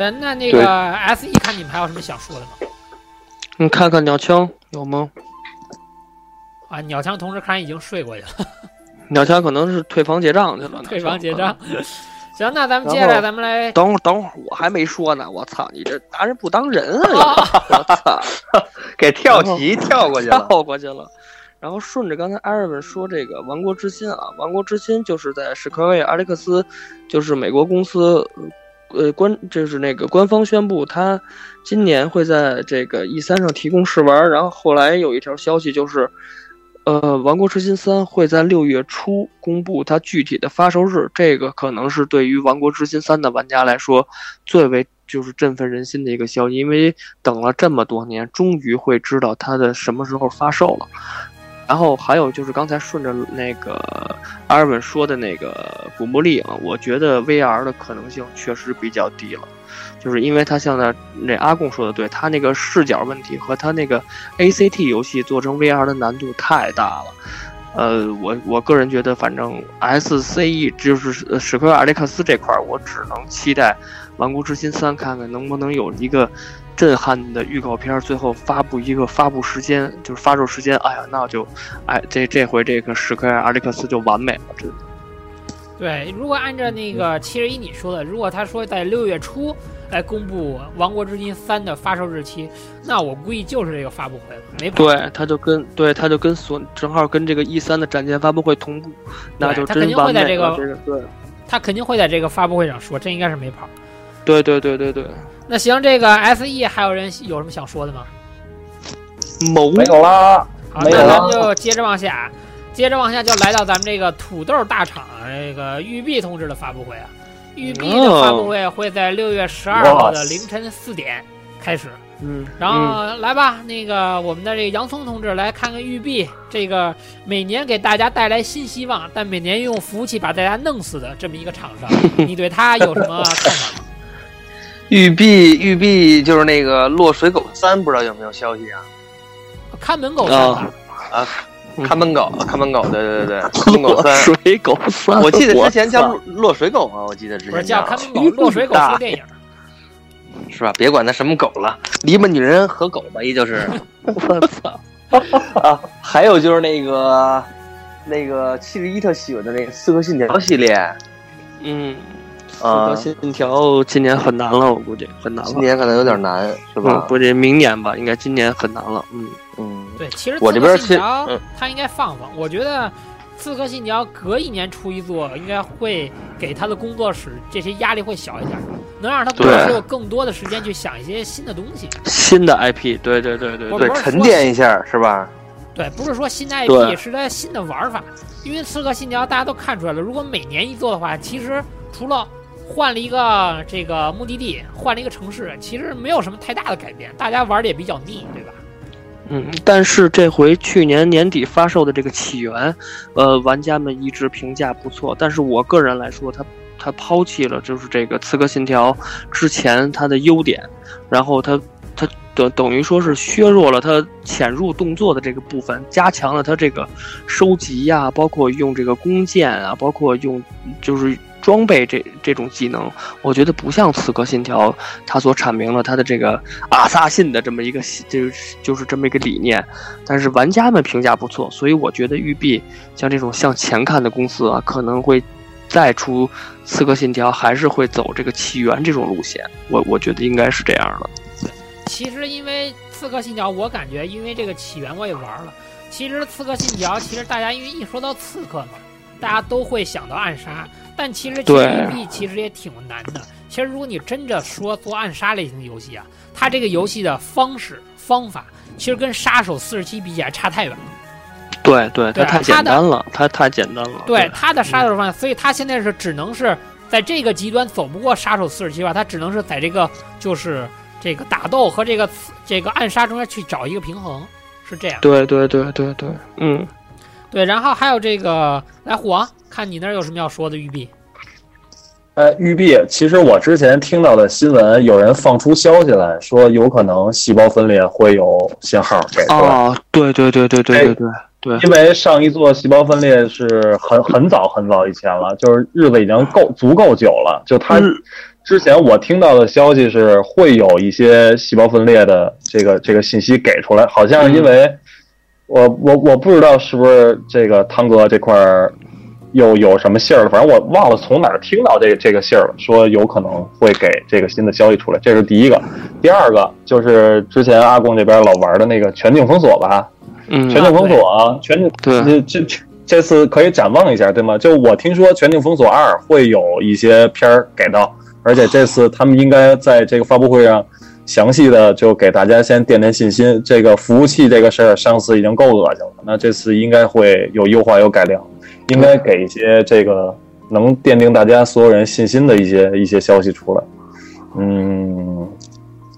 呃，那那个 S E，看你们还有什么想说的吗？你看看鸟枪有吗？啊，鸟枪同志看来已经睡过去了，鸟枪可能是退房结账去了，退房结账。行，那咱们接下来咱们来等会儿，等会儿，我还没说呢。我操，你这拿人不当人啊！我操，给跳棋跳过去了。跳过去了。然后顺着刚才艾瑞文说这个《王国之心》啊，《王国之心》就是在史克威尔阿利克斯，就是美国公司，呃官就是那个官方宣布，他今年会在这个 E 三上提供试玩。然后后来有一条消息就是，呃，《王国之心三》会在六月初公布它具体的发售日，这个可能是对于《王国之心三》的玩家来说最为就是振奋人心的一个消息，因为等了这么多年，终于会知道它的什么时候发售了。然后还有就是刚才顺着那个阿尔文说的那个古墓丽影，我觉得 VR 的可能性确实比较低了，就是因为它像那那阿贡说的对，它那个视角问题和它那个 ACT 游戏做成 VR 的难度太大了。呃，我我个人觉得，反正 SCE 就是史克威尔艾利克斯这块，我只能期待《顽固之心三》，看看能不能有一个震撼的预告片儿，最后发布一个发布时间，就是发售时间。哎呀，那就，哎，这这回这个史克威尔克斯就完美了，真的。对，如果按照那个七十一你说的，如果他说在六月初来公布《王国之心三》的发售日期，那我估计就是这个发布会了，没跑。对，他就跟对他就跟所正好跟这个 E 三的展前发布会同步，那就他肯定会真完美在这个了。这个对他肯定会在这个发布会上说，这应该是没跑。对对对对对，那行，这个 S E 还有人有什么想说的吗？没有啦，好，那没有了咱们就接着往下，接着往下就来到咱们这个土豆大厂这个育碧同志的发布会啊。育碧的发布会会在六月十二号的凌晨四点开始。嗯，然后来吧，那个我们的这个洋葱同志来看看育碧这个每年给大家带来新希望，但每年用服务器把大家弄死的这么一个厂商，你对他有什么看法吗？育碧，育碧就是那个《落水狗三》，不知道有没有消息啊？看门狗三吧，啊，看门狗，看门狗，对对对对，看门狗三。水狗三，我记得之前叫落落水狗啊，我记得之不是前叫看门狗，落水狗电影。是吧？别管它什么狗了，篱笆女人和狗吧，也就是 我操！啊。还有就是那个那个七十一特喜欢的那个《刺客信条》系列，嗯，四啊，信条今年很难了，我估计很难了。今年可能有点难，是嗯，吧？估计明年吧，应该今年很难了。嗯，嗯，对，其实我这边信条嗯它应该放放，我觉得刺客信条隔一年出一座，应该会给他的工作室这些压力会小一点，能让他工作室对有更多的时间去想一些新的东西。新的 IP，对对对对对，对，沉淀一下，是吧？对，不是说新的 IP，是它新的玩法。因为刺客信条大家都看出来了，如果每年一做的话，其实除了换了一个这个目的地，换了一个城市，其实没有什么太大的改变，大家玩的也比较腻，对吧？嗯，但是这回去年年底发售的这个起源，呃，玩家们一直评价不错。但是我个人来说，它它抛弃了就是这个《刺客信条》之前它的优点，然后它它等等于说是削弱了它潜入动作的这个部分，加强了它这个收集呀、包括用这个弓箭啊，包括用就是装备这这种技能，我觉得不像《刺客信条》它所阐明了它的这个阿萨信的这么一个就是就是这么一个理念，但是玩家们评价不错，所以我觉得育碧像这种向前看的公司啊，可能会再出《刺客信条》，还是会走这个起源这种路线，我我觉得应该是这样的。其实因为刺客信条，我感觉因为这个起源我也玩了，其实《刺客信条》其实大家因为一说到刺客嘛，大家都会想到暗杀，但其实其实对育碧其实也挺难的。其实如果你真的说做暗杀类型的游戏啊，它这个游戏的方式方法，其实跟《杀手四十七》比起来差太远了。对对，它太简单了，它太简单了。对它的杀手方法，所以它现在是只能是在这个极端走不过杀手四十七吧，它只能是在这个就是这个打斗和这个这个暗杀中间去找一个平衡，是这样。对对对对对，嗯，对，然后还有这个来虎王，看你那儿有什么要说的玉璧？呃，育碧，其实我之前听到的新闻，有人放出消息来说，有可能细胞分裂会有信号给出来。哦，对对对对对对对对，因为上一座细胞分裂是很很早很早以前了，就是日子已经够足够久了。就它嗯之前我听到的消息是会有一些细胞分裂的这个这个信息给出来，好像是因为我我我不知道是不是这个汤哥这块儿又有什么信儿了，反正我忘了从哪儿听到这这个信儿了，说有可能会给这个新的消息出来，这是第一个。第二个就是之前阿贡这边老玩的那个全境封锁吧，嗯，全境封锁啊，全境对这这这这次可以展望一下，对吗？就我听说《全境封锁二》会有一些片儿给到，而且这次他们应该在这个发布会上详细的就给大家先垫垫信心。这个服务器这个事儿，上次已经够恶心了，那这次应该会有优化有改良，应该给一些这个能奠定大家所有人信心的一些一些消息出来。嗯，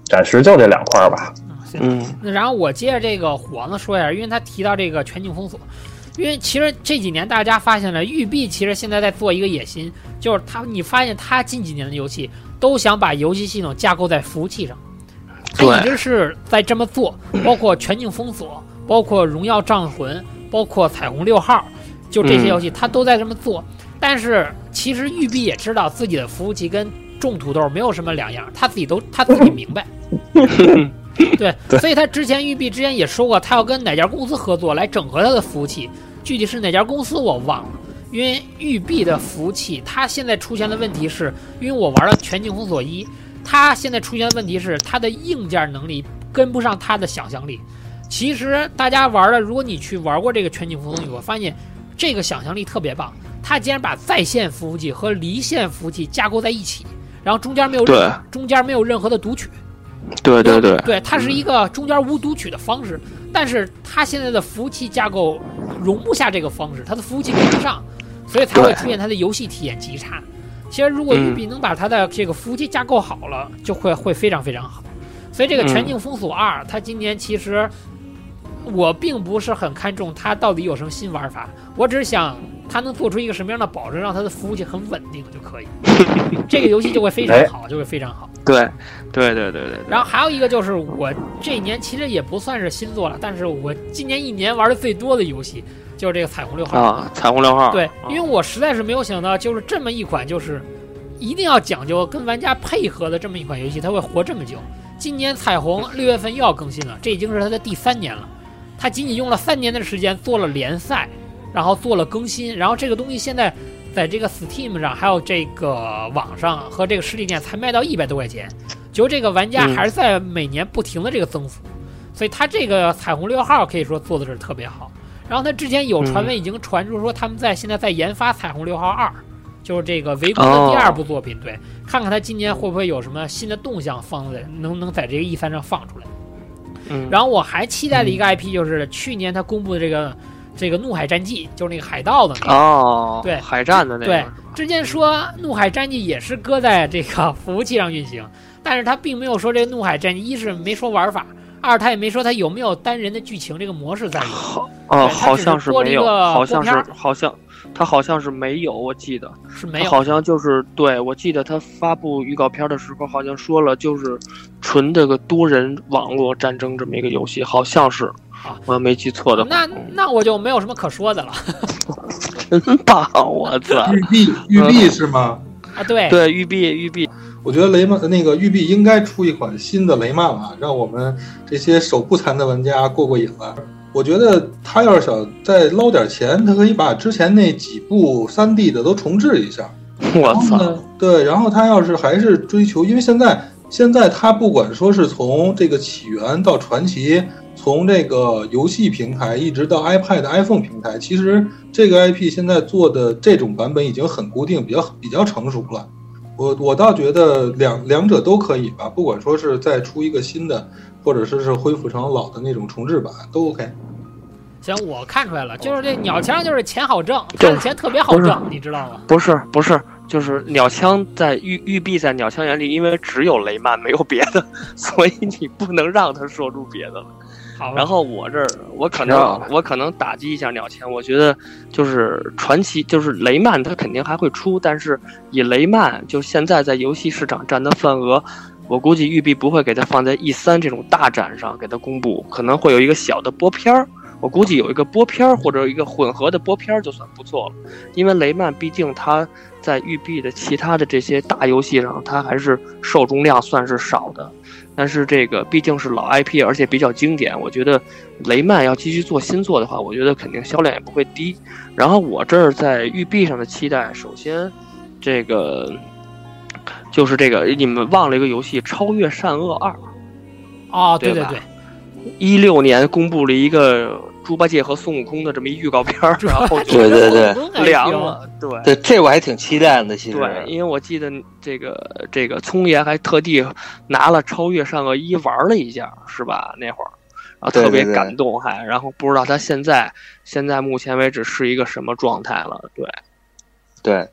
暂时就这两块儿吧。嗯，那然后我接着这个虎王的说一下，因为他提到这个全境封锁，因为其实这几年大家发现了，育碧其实现在在做一个野心，就是他你发现他近几年的游戏都想把游戏系统架构在服务器上，他一直是在这么做，包括全境封锁，包括荣耀战魂，包括彩虹六号，就这些游戏他都在这么做。但是其实育碧也知道自己的服务器跟种土豆没有什么两样，他自己都他自己明白。对，所以他之前育碧之前也说过，他要跟哪家公司合作来整合他的服务器，具体是哪家公司我忘了。因为育碧的服务器，它现在出现的问题是，因为我玩了《全境封锁一》，它现在出现的问题是它的硬件能力跟不上它的想象力。其实大家玩的，如果你去玩过这个《全境封锁》，你会发现这个想象力特别棒。它竟然把在线服务器和离线服务器架构在一起，然后中间没有中间没有任何的读取。对对对，对，它是一个中间无读取的方式，但是它现在的服务器架构容不下这个方式，它的服务器跟不上，所以才会出现它的游戏体验极差。其实如果育碧能把它的这个服务器架构好了，就会会非常非常好。所以这个《全境封锁二》，它今年其实我并不是很看重它到底有什么新玩法，我只是想它能做出一个什么样的保证，让它的服务器很稳定就可以，这个游戏就会非常好，就会非常好。对对对对对，然后还有一个就是我这一年其实也不算是新作了，但是我今年一年玩的最多的游戏就是这个彩虹六号。啊，彩虹六号，对啊，因为我实在是没有想到，就是这么一款就是一定要讲究跟玩家配合的这么一款游戏，它会活这么久。今年彩虹六月份又要更新了，这已经是它的第三年了。它仅仅用了三年的时间做了联赛，然后做了更新，然后这个东西现在在这个 Steam 上还有这个网上和这个实体店才卖到一百多块钱，就这个玩家嗯还是在每年不停的这个增幅，所以它这个彩虹六号可以说做的是特别好。然后他之前有传闻已经传出说他们在现在在研发彩虹六号二，就是这个围攻的第二部作品，对，看看他今年会不会有什么新的动向放在能能在这个 E 三上放出来。嗯，然后我还期待的一个 IP 就是去年他公布的这个这个怒海战记，就是那个海盗的那个。哦，对海战的那个对，之前说怒海战记也是搁在这个 服务器上运行，但是他并没有说这个怒海战记，一是没说玩法，二他也没说他有没有单人的剧情这个模式在里头。好对哦，好像是没有，好像是好像他好像是没有，我记得是没有。好像就是对我记得他发布预告片的时候好像说了，就是纯这个多人网络战争这么一个游戏，好像是啊，我要没记错的话，那那我就没有什么可说的了 真棒，我操！玉璧，玉璧是吗？啊！对，对，育碧育碧，我觉得雷曼那个育碧应该出一款新的雷曼了，让我们这些手不残的玩家过过瘾了。我觉得他要是想再捞点钱，他可以把之前那几部3 D 的都重置一下。我操！呢，对，然后他要是还是追求，因为现在现在他不管说是从这个起源到传奇从这个游戏平台一直到 iPad、iPhone 平台，其实这个 IP 现在做的这种版本已经很固定，比较比较成熟了。我我倒觉得两两者都可以吧，不管说是再出一个新的，或者说是恢复成老的那种重置版，都 OK。行，我看出来了，就是这鸟枪就是钱好挣，他对的钱特别好挣，你知道吗？不是不是，就是鸟枪在玉玉璧在鸟枪眼里，因为只有雷曼没有别的，所以你不能让他说出别的了。好，然后我这儿我可能我可能打击一下鸟钱，我觉得就是传奇就是雷曼他肯定还会出，但是以雷曼就现在在游戏市场占的份额，我估计育碧不会给它放在 E 三这种大展上给它公布，可能会有一个小的播片儿。我估计有一个播片儿或者一个混合的播片儿就算不错了，因为雷曼毕竟它在育碧的其他的这些大游戏上，它还是受众量算是少的。但是这个毕竟是老 IP，而且比较经典，我觉得雷曼要继续做新作的话，我觉得肯定销量也不会低。然后我这儿在育碧上的期待，首先这个就是这个你们忘了一个游戏《超越善恶二》，啊，对对对一六年公布了一个猪八戒和孙悟空的这么一预告片儿，然后就对对对对凉了，对。对，这我还挺期待的。其实，对，因为我记得这个这个聪爷还特地拿了《超越善恶一》玩了一下，是吧？那会儿，然后特别感动还，然后不知道他现在现在目前为止是一个什么状态了。对，对，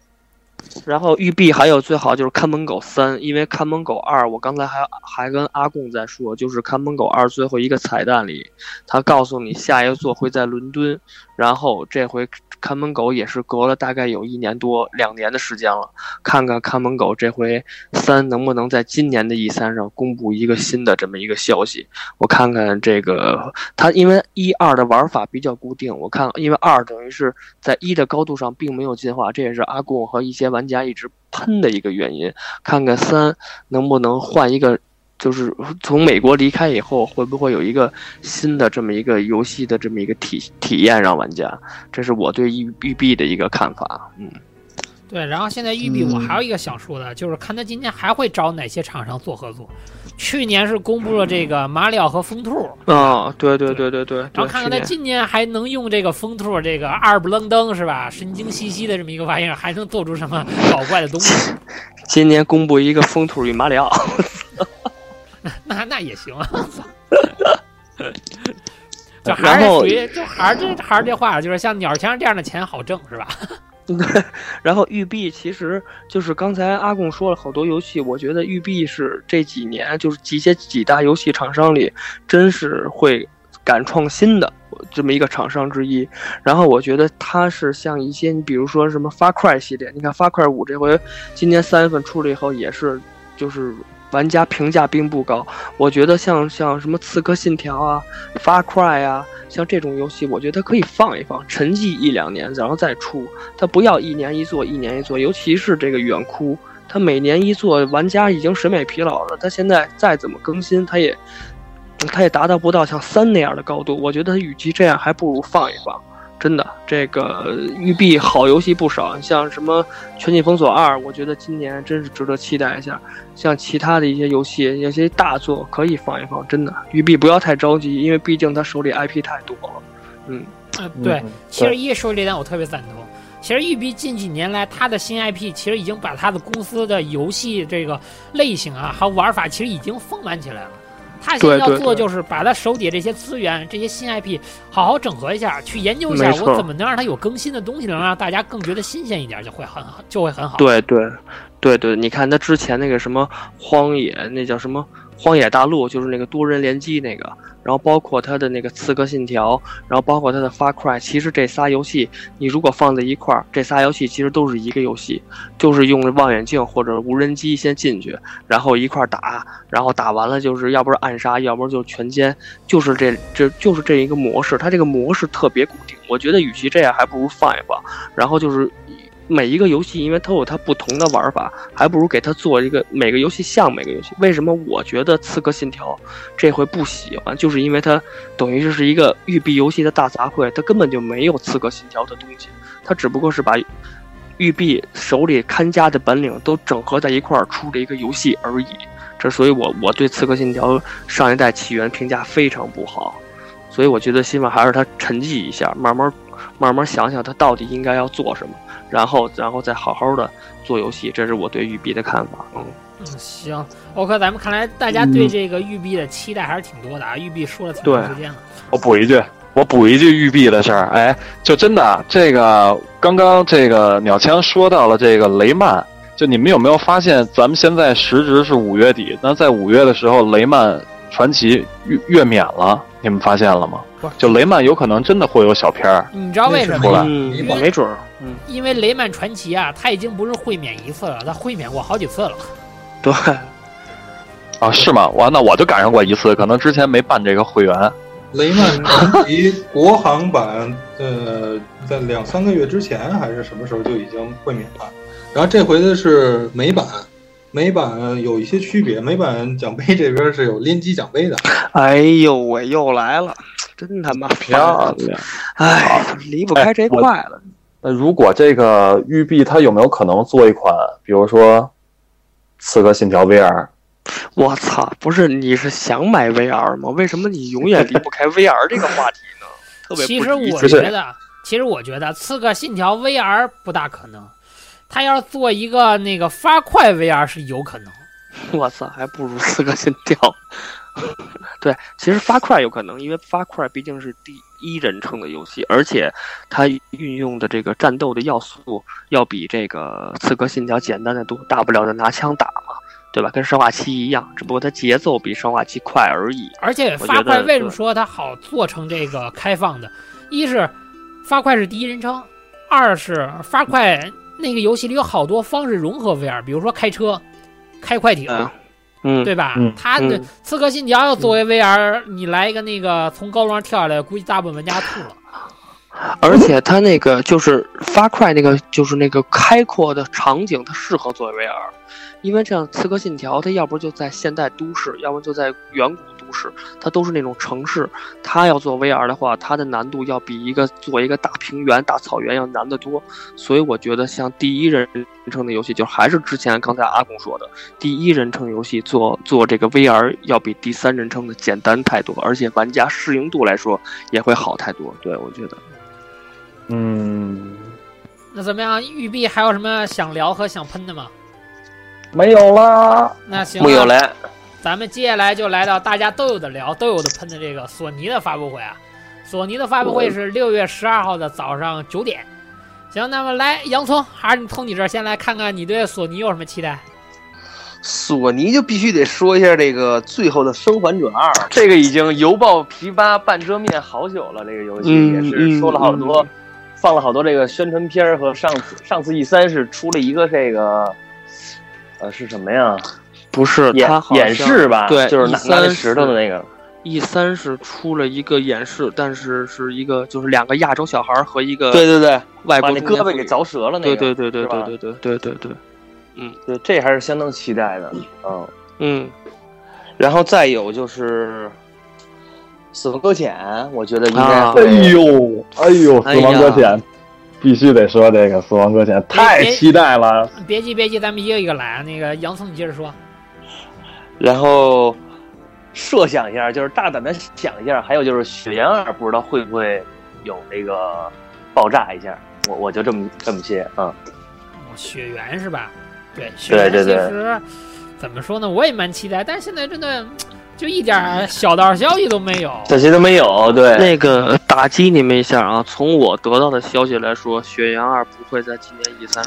然后玉璧还有最好就是《看门狗三》，因为《看门狗二》我刚才还还跟阿贡在说，就是《看门狗二》最后一个彩蛋里，他告诉你下一个座会在伦敦，然后这回看门狗也是隔了大概有一年多两年的时间了，看看看门狗这回三能不能在今年的 E 三上公布一个新的这么一个消息，我看看这个它因为一二的玩法比较固定，我看因为二等于是在一的高度上并没有进化，这也是阿贡和一些玩家一直喷的一个原因。看看三能不能换一个，就是从美国离开以后，会不会有一个新的这么一个游戏的这么一个体体验让玩家？这是我对育育碧的一个看法。嗯，对，然后现在育碧我嗯还有一个想说的，就是看他今年还会找哪些厂商做合作。去年是公布了这个马里奥和疯兔，啊，对对对对对，然后看看他今年还能用这个疯兔这个二不愣登是吧，神经兮兮的这么一个玩意儿，还能做出什么搞怪的东西？今年公布一个风兔与马里奥，那那也行啊，就还是属于就还是这还是这话，就是像鸟枪这样的钱好挣是吧？然后育碧其实就是刚才阿贡说了好多游戏，我觉得育碧是这几年就是集些几大游戏厂商里，真是会敢创新的这么一个厂商之一。然后我觉得它是像一些，你比如说什么发块系列，你看发块五这回今年三月份出了以后，也是就是玩家评价并不高。我觉得像像什么刺客信条啊、发 cry 啊，像这种游戏，我觉得可以放一放，沉寂一两年，然后再出。它不要一年一做，一年一做，尤其是这个远哭，它每年一做，玩家已经审美疲劳了。它现在再怎么更新，它也它也达到不到像三那样的高度。我觉得与其这样，还不如放一放。真的，这个育碧好游戏不少，像什么《全境封锁二》，我觉得今年真是值得期待一下。像其他的一些游戏，有些大作可以放一放。真的，育碧不要太着急，因为毕竟他手里 IP 太多了。嗯，呃，对，嗯其实一说这点我特别赞同。其实育碧近几年来，它的新 IP 其实已经把它的公司的游戏这个类型啊，还有玩法，其实已经丰满起来了。他现在要做的就是把他手底这些资源、这些新 IP 好好整合一下，去研究一下我怎么能让它有更新的东西，能让大家更觉得新鲜一点，就会很好，就会很好。对对对对，你看他之前那个什么荒野，那叫什么荒野大陆，就是那个多人联机那个，然后包括他的那个刺客信条，然后包括他的 Far Cry，其实这仨游戏你如果放在一块儿，这仨游戏其实都是一个游戏，就是用望远镜或者无人机先进去，然后一块儿打，然后打完了就是要不是暗杀，要不然就全歼，就是这这就是这一个模式，它这个模式特别固定。我觉得与其这样，还不如放一放，然后就是。每一个游戏，因为它有它不同的玩法，还不如给它做一个每个游戏像每个游戏。为什么我觉得《刺客信条》这回不喜欢，就是因为它等于就是一个育碧游戏的大杂烩，它根本就没有《刺客信条》的东西，它只不过是把育碧手里看家的本领都整合在一块儿出了一个游戏而已。这所以我我对《刺客信条》上一代起源评价非常不好。所以我觉得希望还是他沉寂一下，慢慢慢慢想想他到底应该要做什么，然后然后再好好的做游戏，这是我对育碧的看法。嗯，嗯，行，OK，咱们看来大家对这个育碧的期待还是挺多的啊。育碧说了挺长时间了，我补一句，我补一句育碧的事儿。哎，就真的这个刚刚这个鸟枪说到了这个雷曼，就你们有没有发现，咱们现在时值是五月底，那在五月的时候，雷曼传奇月月免了，你们发现了吗不？就雷曼有可能真的会有小片儿。你知道为什么出来吗？没准儿，嗯，因为雷曼传奇啊，他已经不是会免一次了，他会免过好几次了。对，啊，是吗？我那我就赶上过一次，可能之前没办这个会员。雷曼传奇国行版，呃，在两三个月之前还是什么时候就已经会免了，然后这回的是美版，美版有一些区别，美版奖杯这边是有联机奖杯的，哎呦喂，又来了，真他妈漂！亮。哎，离不开这块了。那如果这个育碧它有没有可能做一款，比如说《刺客信条 VR》？我操，不是你是想买 VR 吗？为什么你永远离不开 VR 这个话题呢？特别其实我觉得，其实我觉得《刺客信条》VR 不大可能，他要是做一个那个发快 VR 是有可能。我操，还不如四个心跳。对，其实发快有可能，因为发快毕竟是第一人称的游戏，而且它运用的这个战斗的要素要比这个刺客信条简单的多，大不了就拿枪打嘛，对吧？跟生化七一样，只不过它节奏比生化七快而已。而且发快为什么说它好做成这个开放的？一是发快是第一人称，二是发快那个游戏里有好多方式融合 VR，比如说开车、开快艇，嗯嗯，对吧？嗯它的嗯刺客信条要作为 VR，、你来一个那个从高楼上跳下来，估计大部分玩家吐了。而且他那个就是发快那个就是那个开阔的场景，它适合作为 VR，因为这样《刺客信条》它要不就在现代都市，要不就在远古都市，它都是那种城市。它要做 VR 的话，它的难度要比一个做一个大平原、大草原要难得多。所以我觉得像第一人称的游戏，就还是之前刚才阿公说的，第一人称游戏做做这个 VR 要比第三人称的简单太多，而且玩家适应度来说也会好太多。对我觉得。嗯，那怎么样？玉碧还有什么想聊和想喷的吗？没有啦。那行，木有来，咱们接下来就来到大家都有的聊、都有的喷的这个索尼的发布会啊。索尼的发布会是六月十二号的早上九点。行，那么来洋葱，还是从你这儿先来看看你对索尼有什么期待？索尼就必须得说一下这个《最后的生还者二》，这个已经犹抱琵琶半遮面好久了。这个游戏嗯也是说了好多，放了好多这个宣传片儿和上次上次 E 三是出了一个这个，呃是什么呀？不是，演他演示吧，对，就是拿 E3 拿石头的那个。E 三是出了一个演示，但是是一个就是两个亚洲小孩和一个对对对，外把那胳膊给凿折了那个。对对对对对对对对对对，对，这还是相当期待的。嗯，嗯，然后再有就是《死亡搁浅》，我觉得应该。哎呦，哎呦，哎死亡搁呀浅，必须得说这个死亡搁浅，太期待了。别急别急，咱们一个一个来。那个洋葱，你接着说。然后设想一下，就是大胆的想一下，还有就是《雪原二》，不知道会不会有那个爆炸一下。我我就这么这么些啊。哦雪原是吧？对，雪原其对对对实怎么说呢，我也蛮期待，但是现在真的就一点小道消息都没有。这些都没有，对，那个打击你们一下啊！从我得到的消息来说，《雪原二》不会在今年 E 三。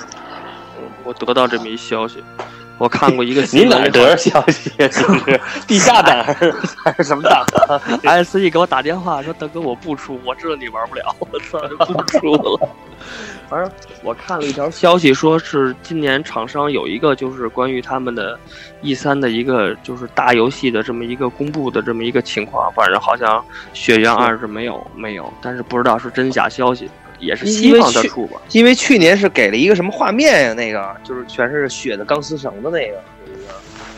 嗯，我得到这么一消息，我看过一个你哪得着消息啊？你是地下党还是还是什么党啊？SE 给我打电话说：“大哥，我不出，我知道你玩不了，我操，就不出了。”反正我看了一条消息，说是今年厂商有一个就是关于他们的 E 三的一个就是大游戏的这么一个公布的这么一个情况，反正好像《血缘二》是没有没有，但是不知道是真假消息，也是希望它出吧。因为去年是给了一个什么画面呀？那个就是全是血的钢丝绳的那个，有一个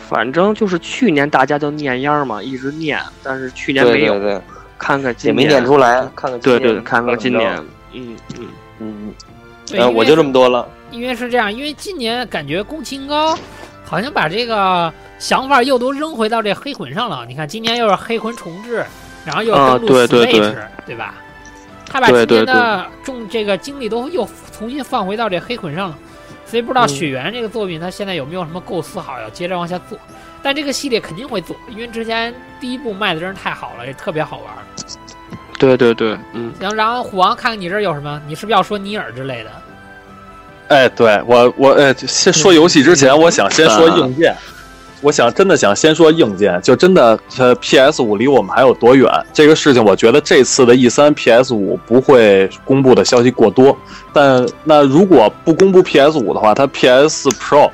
反正就是去年大家就念秧儿嘛，一直念，但是去年没有，对对对，看看也没念出来，看看今年对对，看看今年嗯，嗯嗯。嗯，我就这么多了。因为是这样，因为今年感觉宫崎英高好像把这个想法又都扔回到这黑魂上了。你看，今年又是黑魂重置，然后又啊登陆对对 Switch，对对吧？他把对今年的重这个精力都又重新放回到这黑魂上了，所以不知道嗯雪原这个作品他现在有没有什么构思好要接着往下做？但这个系列肯定会做，因为之前第一部卖的真是太好了，也特别好玩。对对对，嗯，行，然后虎王看看你这儿有什么？你是不是要说尼尔之类的？哎，对我我呃，先说游戏之前，我想先说硬件。我想真的想先说硬件，就真的呃，PS 五离我们还有多远？这个事情，我觉得这次的 E 三 PS 五不会公布的消息过多。但那如果不公布 PS 五的话，它 PS Pro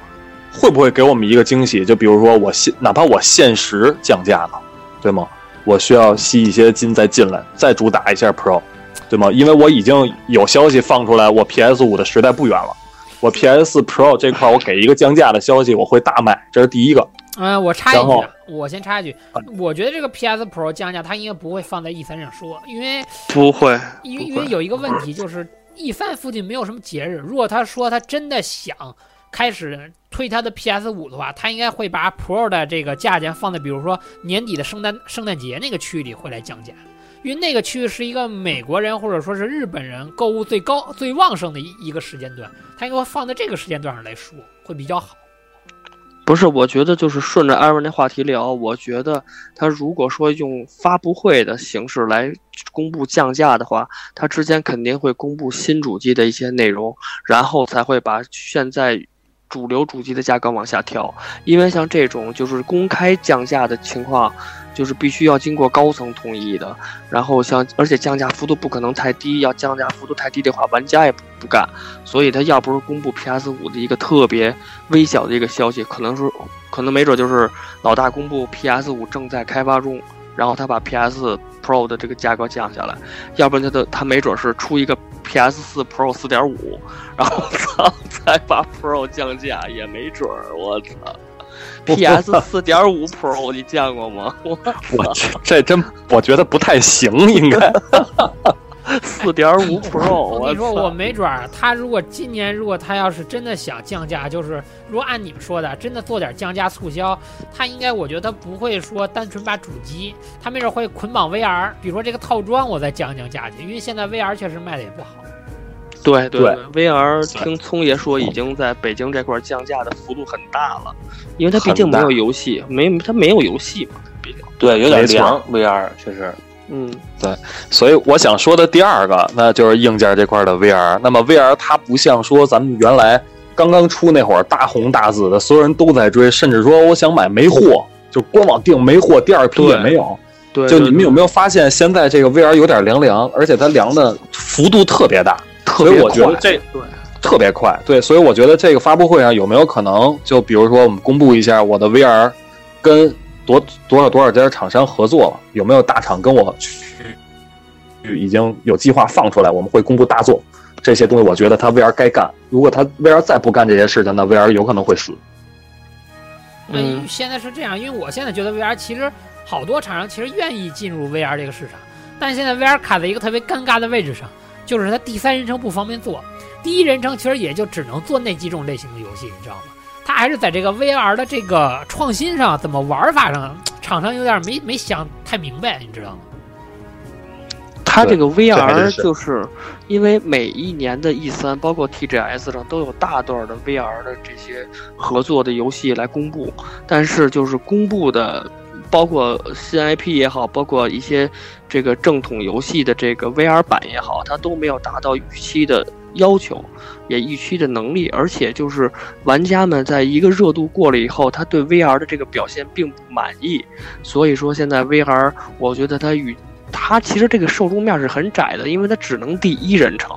会不会给我们一个惊喜？就比如说我现哪怕我限时降价呢，对吗？我需要吸一些金再进来，再主打一下 Pro，对吗？因为我已经有消息放出来，我 PS 五的时代不远了。我 PS Pro 这块，我给一个降价的消息，我会大卖，这是第一个。嗯，我插一句啊，我先插一句，我觉得这个 PS Pro 降价，它应该不会放在 E 三上说，因为不会，不会因为因为有一个问题就是 E 三附近没有什么节日，如果他说他真的想开始推他的 PS 五的话，他应该会把 Pro 的这个价钱放在比如说年底的圣诞圣诞节那个区域里会来降价，因为那个区域是一个美国人或者说是日本人购物最高最旺盛的一一个时间段，他应该放在这个时间段上来说会比较好。不是，我觉得就是顺着艾文那话题聊，我觉得他如果说用发布会的形式来公布降价的话，他之前肯定会公布新主机的一些内容，然后才会把现在主流主机的价格往下调。因为像这种就是公开降价的情况，就是必须要经过高层同意的。然后像而且降价幅度不可能太低，要降价幅度太低的话，玩家也不干。所以他要不是公布 PS 五的一个特别微小的一个消息，可能是可能没准就是老大公布 PS 五正在开发中，然后他把 PS Pro 的这个价格降下来，要不然他的他没准是出一个 PS 四 Pro 四点五，然后 操再把 Pro 降价也没准儿，我操。PS 四点五 Pro 你见过吗？我 我这这真我觉得不太行，应该。四点五 Pro，我我跟你说，我没准儿，他如果今年如果他要是真的想降价，就是如果按你们说的，真的做点降价促销，他应该我觉得他不会说单纯把主机，他没准会捆绑 VR，比如说这个套装我再降降价去，因为现在 VR 确实卖的也不好。对对对，VR 听聪爷说已经在北京这块降价的幅度很大了，因为它毕竟没有游戏，没它没有游戏嘛，毕竟。对，有点凉，VR 确实。嗯，对所以我想说的第二个，那就是硬件这块的 VR。那么 VR 它不像说咱们原来刚刚出那会儿大红大紫的，所有人都在追，甚至说我想买没货，就官网订没货，第二批也没有。对，就你们有没有发现，现在这个 VR 有点凉凉，而且它凉的幅度特别大，特别所以我觉得快这对特别快。对，所以我觉得这个发布会上有没有可能，就比如说我们公布一下我的 VR 跟多多少多少家厂商合作了，有没有大厂跟我去已经有计划放出来，我们会公布大作。这些东西我觉得他 VR 该干，如果他 VR 再不干这些事情，那 VR 有可能会死。嗯嗯，现在是这样，因为我现在觉得 VR 其实好多厂商其实愿意进入 VR 这个市场，但现在 VR 卡在一个特别尴尬的位置上，就是它第三人称不方便做，第一人称其实也就只能做那几种类型的游戏，你知道吗？它还是在这个 VR 的这个创新上，怎么玩法上，厂商有点没没想太明白，你知道吗？它这个 VR 就是因为每一年的 E 三，包括 TGS 上都有大段的 VR 的这些合作的游戏来公布，但是就是公布的，包括新 IP 也好，包括一些这个正统游戏的这个 VR 版也好，它都没有达到预期的要求，也预期的能力，而且就是玩家们在一个热度过了以后，他对 VR 的这个表现并不满意，所以说现在 VR，我觉得它与它其实这个受众面是很窄的，因为它只能第一人称。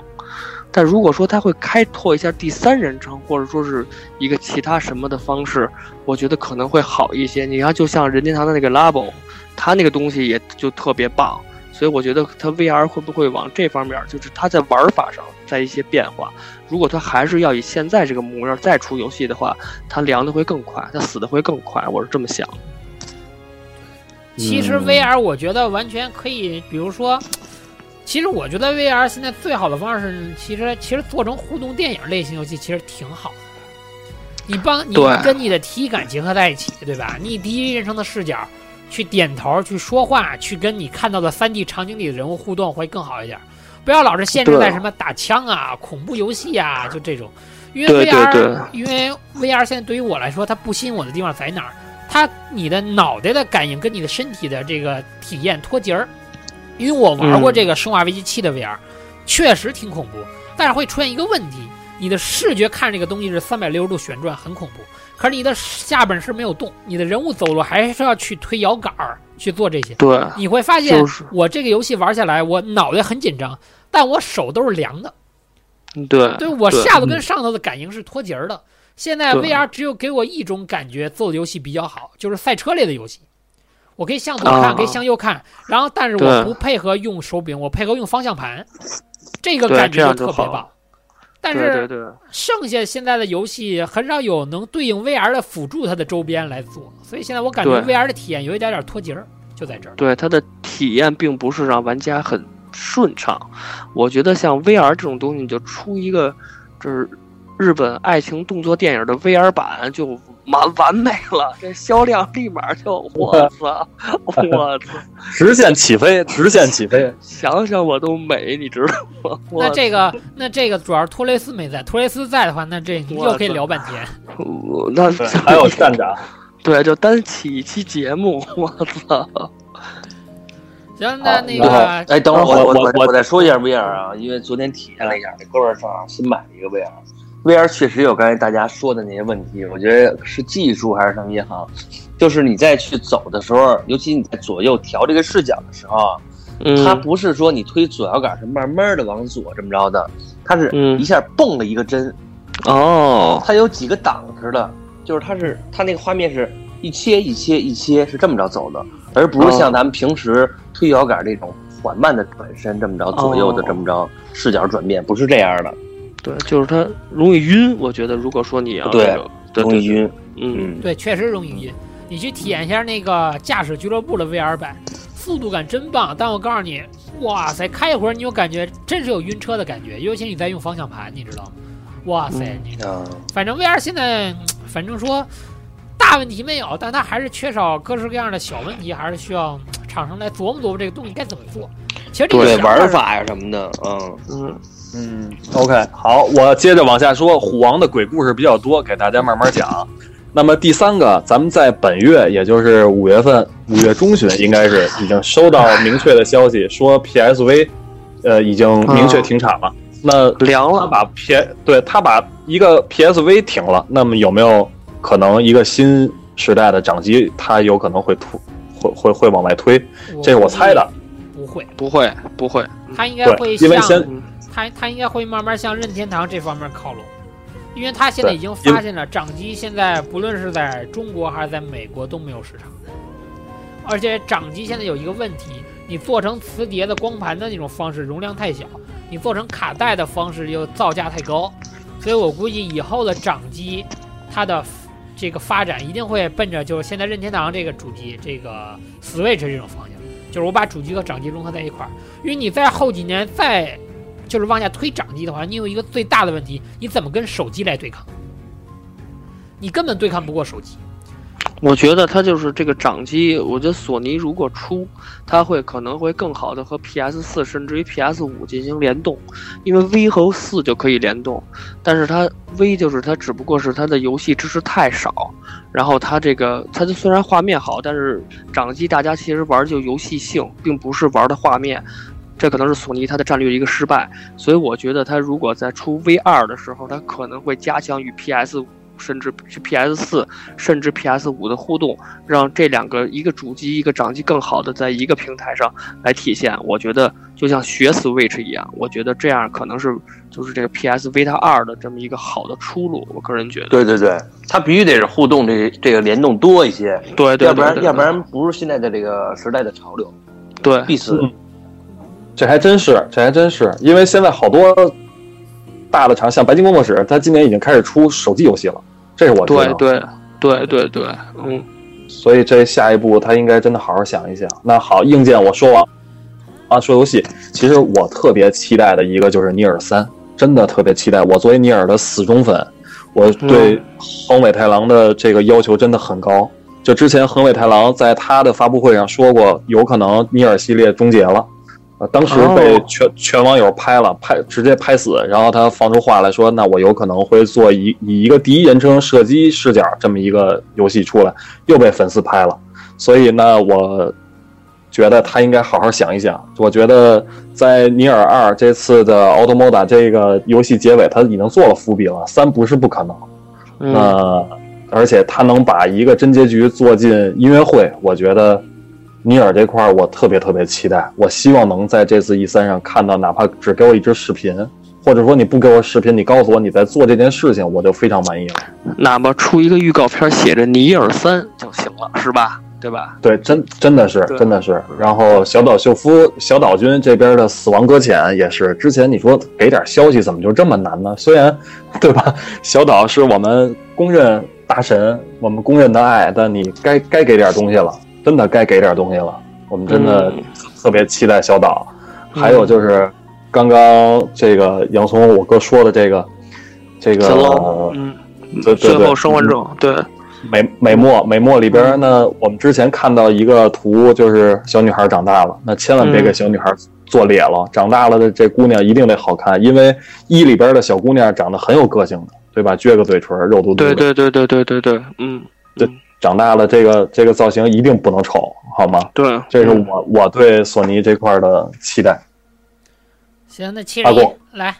但如果说他会开拓一下第三人称，或者说是一个其他什么的方式，我觉得可能会好一些。你看，就像任天堂的那个 Labo，它那个东西也就特别棒，所以我觉得它 VR 会不会往这方面，就是它在玩法上在一些变化。如果它还是要以现在这个模样再出游戏的话，它凉的会更快，它死的会更快，我是这么想。其实嗯 VR 我觉得完全可以，比如说，其实我觉得 VR 现在最好的方式是，其实其实做成互动电影类型游戏其实挺好的。你帮你对跟你的体感结合在一起，对吧？你以第一人称的视角去点头、去说话、去跟你看到的 3D 场景里的人物互动会更好一点。不要老是限制在什么打枪啊、恐怖游戏啊，就这种。因为 VR，对对因为 VR 现在对于我来说，它不吸引我的地方在哪儿？它你的脑袋的感应跟你的身体的这个体验脱节儿。因为我玩过嗯这个《生化危机七》的 VR，、确实挺恐怖，但是会出现一个问题：你的视觉看这个东西是三百六十度旋转，很恐怖。可是你的下半身没有动，你的人物走路还是要去推摇杆儿去做这些。对，你会发现就是，我这个游戏玩下来，我脑袋很紧张，但我手都是凉的。对对我下头跟上头的感应是脱节儿的。现在 VR 只有给我一种感觉，做的游戏比较好，就是赛车类的游戏。我可以向左看，啊可以向右看，然后但是我不配合用手柄，我配合用方向盘，这个感觉就特别棒。但是剩下现在的游戏很少有能对应 VR 的辅助它的周边来做，所以现在我感觉 VR 的体验有一点点脱节儿，就在这儿。对它的体验并不是让玩家很顺畅。我觉得像 VR 这种东西，你就出一个就是日本爱情动作电影的 VR 版就完完美了，这销量立马就我操，我 操，直线起飞，直线起飞。想想我都美，你知道吗？那这个，那这个主要是托雷斯没在，托雷斯在的话，那这你又可以聊半天。我那，还有站长，对，就单起一期节目，我操！行，那那，个，哎，等会儿我我我我我再说一下 VR 啊，因为昨天体验了一下，这哥们儿上新买了一个 VR。VR 确实有刚才大家说的那些问题，我觉得是技术还是什么也好，就是你在去走的时候，尤其你在左右调这个视角的时候啊，嗯，它不是说你推左摇杆是慢慢的往左这么着的，它是嗯一下蹦了一个针，哦，它有几个档似的，就是它是它那个画面是一切一切一切是这么着走的，而不是像咱们平时推摇杆这种缓慢的转身这么着左右的哦这么着视角转变，不是这样的，对，就是它容易晕。我觉得，如果说你要对对容易，晕。对对嗯，嗯，对，确实容易晕。你去体验一下那个驾驶俱乐部的 VR 版，速度感真棒。但我告诉你，哇塞，开一会儿你有感觉，真是有晕车的感觉，尤其你在用方向盘，你知道吗？哇塞，嗯你啊，反正 VR 现在，嗯反正说大问题没有，但它还是缺少各式各样的小问题，还是需要嗯厂商来琢磨琢磨这个东西该怎么做。其实这个对玩法呀什么的，嗯，嗯，嗯，OK，好，我接着往下说，虎王的鬼故事比较多，给大家慢慢讲。那么第三个，咱们在本月，也就是五月份，五月中旬，应该是已经收到明确的消息，说 PSV，呃，已经明确停产了。那他凉了。把 P 对他把一个 PSV 停了，那么有没有可能一个新时代的掌机，它有可能会突会会会往外推？这是我猜的。不会，不会，不会。他应该会因为像先它它应该会慢慢向任天堂这方面靠拢，因为他现在已经发现了掌机现在不论是在中国还是在美国都没有市场，而且掌机现在有一个问题，你做成磁碟的光盘的那种方式容量太小，你做成卡带的方式又造价太高，所以我估计以后的掌机它的这个发展一定会奔着就是现在任天堂这个主机这个 Switch 这种方向，就是我把主机和掌机融合在一块儿。因为你在后几年再就是往下推掌机的话，你有一个最大的问题，你怎么跟手机来对抗？你根本对抗不过手机。我觉得它就是这个掌机，我觉得索尼如果出，它会可能会更好的和 PS 四甚至于 PS 五进行联动，因为 V 和四就可以联动，但是它 V 就是它只不过是它的游戏支持太少，然后它这个它就虽然画面好，但是掌机大家其实玩就游戏性，并不是玩的画面。这可能是索尼它的战略一个失败，所以我觉得它如果在出 V 二的时候，它可能会加强与 PS 甚至去 PS 四甚至 PS 五的互动，让这两个一个主机一个掌机更好的在一个平台上来体现。我觉得就像学 Switch 一样，我觉得这样可能是就是这个 PS Vita 二的这么一个好的出路。我个人觉得，对对对，它必须得是互动这这个联动多一些，对对，要不然要不然不是现在的这个时代的潮流，对必死。嗯这还真是，这还真是，因为现在好多大的厂，像白金工作室，它今年已经开始出手机游戏了，这是我知道对的。对对对对，嗯，所以这下一步他应该真的好好想一想。那好，硬件我说完啊，说游戏，其实我特别期待的一个就是《尼尔三》，真的特别期待。我作为尼尔的死忠粉，我对横尾太郎的这个要求真的很高。就之前横尾太郎在他的发布会上说过，有可能尼尔系列终结了。呃，当时被哦全、全网友拍了，拍直接拍死，然后他放出话来说，那我有可能会做一以一个第一人称射击视角这么一个游戏出来，又被粉丝拍了。所以呢，我觉得他应该好好想一想。我觉得在尼尔二这次的 Automata 这个游戏结尾，他已经做了伏笔了，三不是不可能。嗯，呃，而且他能把一个真结局做进音乐会，我觉得尼尔这块儿我特别特别期待。我希望能在这次 E 三上看到，哪怕只给我一支视频，或者说你不给我视频，你告诉我你在做这件事情，我就非常满意了。哪怕出一个预告片写着尼尔三就行了，是吧？对吧？对，真真的是真的是。然后小岛秀夫、小岛君这边的死亡搁浅也是，之前你说给点消息，怎么就这么难呢？虽然，对吧？小岛是我们公认大神，我们公认的爱，但你该该给点东西了，真的该给点东西了。我们真的嗯。特别期待小岛。还有就是刚刚这个洋葱我哥说的这个这个小龙，嗯，对对对。最后生还者，对，美美墨美墨里边呢，我们之前看到一个图，就是小女孩长大了，那千万别给小女孩做咧了，长大了的这姑娘一定得好看，因为一里边的小姑娘长得很有个性的，对吧？撅个嘴唇，肉嘟嘟的，对对对对对对对，嗯，对长大了这个这个造型一定不能丑，好吗？对，这是我我对索尼这块的期待。行，那七十一来，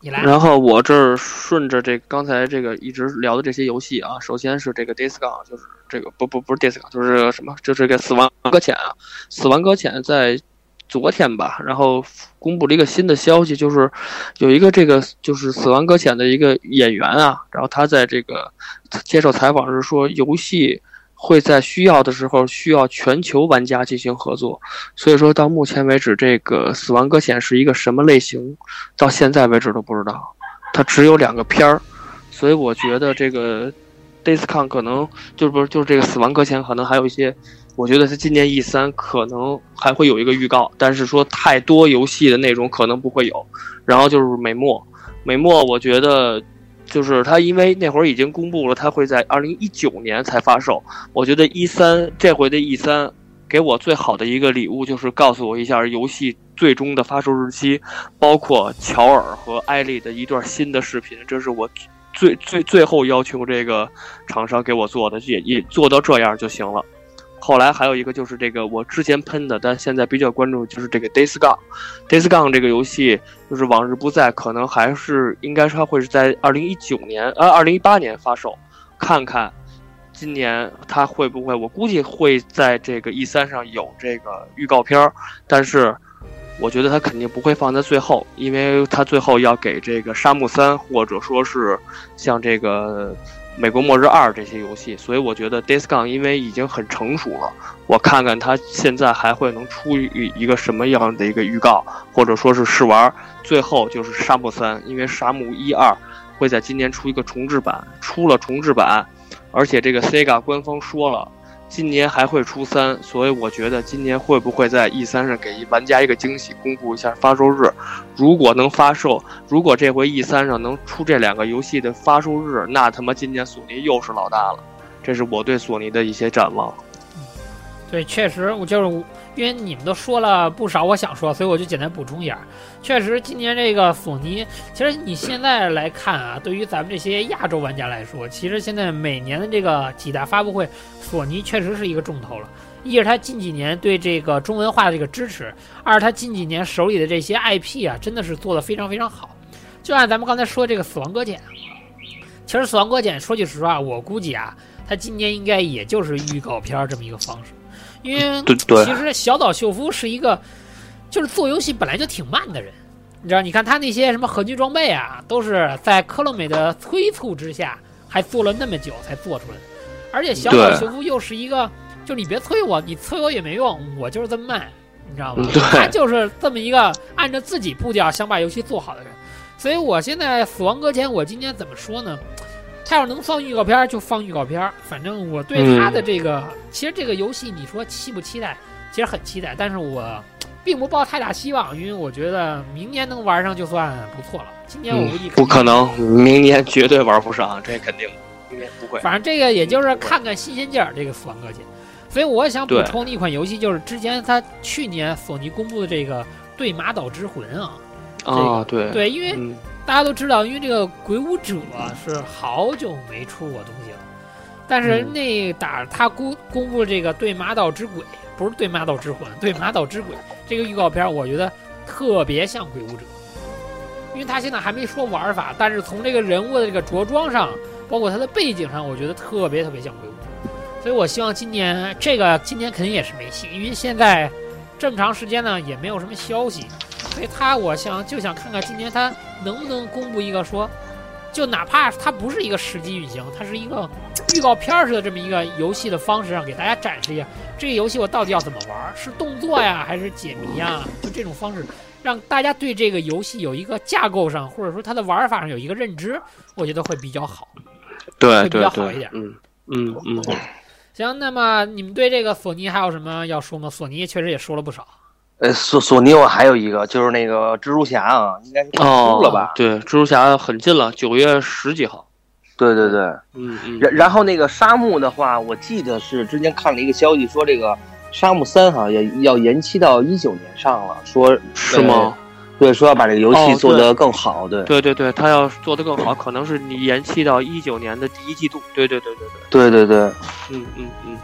你来。然后我这儿顺着这刚才这个一直聊的这些游戏啊，首先是这个 Gone，就是这个不不不是 Gone，就是什么，就是这个死亡搁浅啊，死亡搁浅在昨天吧，然后公布了一个新的消息，就是有一个这个就是死亡搁浅的一个演员啊，然后他在这个接受采访时说，游戏会在需要的时候需要全球玩家进行合作，所以说到目前为止，这个死亡搁浅是一个什么类型，到现在为止都不知道，它只有两个片儿，所以我觉得这个 DaysCon 可能就是不是就是这个死亡搁浅可能还有一些，我觉得它今年 E 三可能还会有一个预告，但是说太多游戏的内容可能不会有，然后就是美墨，美墨我觉得。就是它，因为那会儿已经公布了，它会在二零一九年才发售。我觉得一三这回的 E 三给我最好的一个礼物就是告诉我一下游戏最终的发售日期，包括乔尔和艾丽的一段新的视频，这是我最最最后要求这个厂商给我做的，也也做到这样就行了。后来还有一个就是这个我之前喷的，但现在比较关注就是这个 Days Gone。Days Gone 这个游戏就是往日不再，可能还是应该是它会是在二零一九年呃二零一八年发售，看看今年它会不会，我估计会在这个 E 三上有这个预告片儿，但是我觉得它肯定不会放在最后，因为它最后要给这个沙漠三或者说是像这个。美国末日二这些游戏，所以我觉得 d i s c o n 因为已经很成熟了，我看看它现在还会能出一一个什么样的一个预告，或者说是试玩。最后就是沙漠三，因为沙漠一二会在今年出一个重置版，出了重置版，而且这个 Sega 官方说了，今年还会出三，所以我觉得今年会不会在 E 三上给玩家一个惊喜，公布一下发售日？如果能发售，如果这回 E 三上能出这两个游戏的发售日，那他妈今年索尼又是老大了。这是我对索尼的一些展望。对，确实，我就是因为你们都说了不少我想说，所以我就简单补充一下。确实，今年这个索尼，其实你现在来看啊，对于咱们这些亚洲玩家来说，其实现在每年的这个几大发布会，索尼确实是一个重头了。一是他近几年对这个中文化的这个支持，二是他近几年手里的这些 IP 啊，真的是做的非常非常好。就按咱们刚才说这个《死亡搁浅》，其实《死亡搁浅》说句实话，我估计啊，他今年应该也就是预告片这么一个方式。因为其实小岛秀夫是一个，就是做游戏本来就挺慢的人，你知道？你看他那些什么合金装备啊，都是在科洛美的催促之下，还做了那么久才做出来的。而且小岛秀夫又是一个，就你别催我，你催我也没用，我就是这么慢，你知道吗他就是这么一个按照自己步调想把游戏做好的人。所以我现在《死亡搁浅》，我今天怎么说呢？他要是能放预告片儿就放预告片儿，反正我对他的这个，其实这个游戏你说期不期待，其实很期待，但是我并不抱太大希望，因为我觉得明年能玩上就算不错了。今年我估计、不可能，明年绝对玩不上，这肯定。应该不会。反正这个也就是看看新鲜劲儿，这个《死亡搁浅》。所以我想补充的一款游戏就是之前他去年索尼公布的这个《对马岛之魂》啊，啊，对，对，因为嗯，大家都知道，因为这个《鬼武者》是。好久没出过东西了，但是嗯。那打他公公布这个《对马岛之鬼》，不是《对马岛之魂》，《对马岛之鬼》这个预告片，我觉得特别像《鬼武者》，因为他现在还没说玩法，但是从这个人物的这个着装上，包括他的背景上，我觉得特别特别像《鬼武者》，所以我希望今年这个今年肯定也是没戏，因为现在这么长时间呢也没有什么消息，所以他我想就想看看今年他能不能公布一个说，就哪怕它不是一个实际运行，它是一个 预告片儿似的这么一个游戏的方式，让给大家展示一下这个游戏我到底要怎么玩儿，是动作呀还是解谜呀？就这种方式，让大家对这个游戏有一个架构上，或者说它的玩法上有一个认知，我觉得会比较好。对会比较好一点，嗯嗯嗯，行，那么你们对这个索尼还有什么要说吗？索尼确实也说了不少。呃，索索尼我还有一个就是那个蜘蛛侠啊，应该是出哦了吧？对，蜘蛛侠很近了，九月十几号。对对对。嗯嗯，然然后那个沙漠的话，我记得是之前看了一个消息说这个沙漠三好像也要延期到一九年上了，说是吗？对，说要把这个游戏做得更好，对对对对，他要做得更好，可能是你延期到一九年的第一季度。对对对对对，对对对，嗯嗯嗯。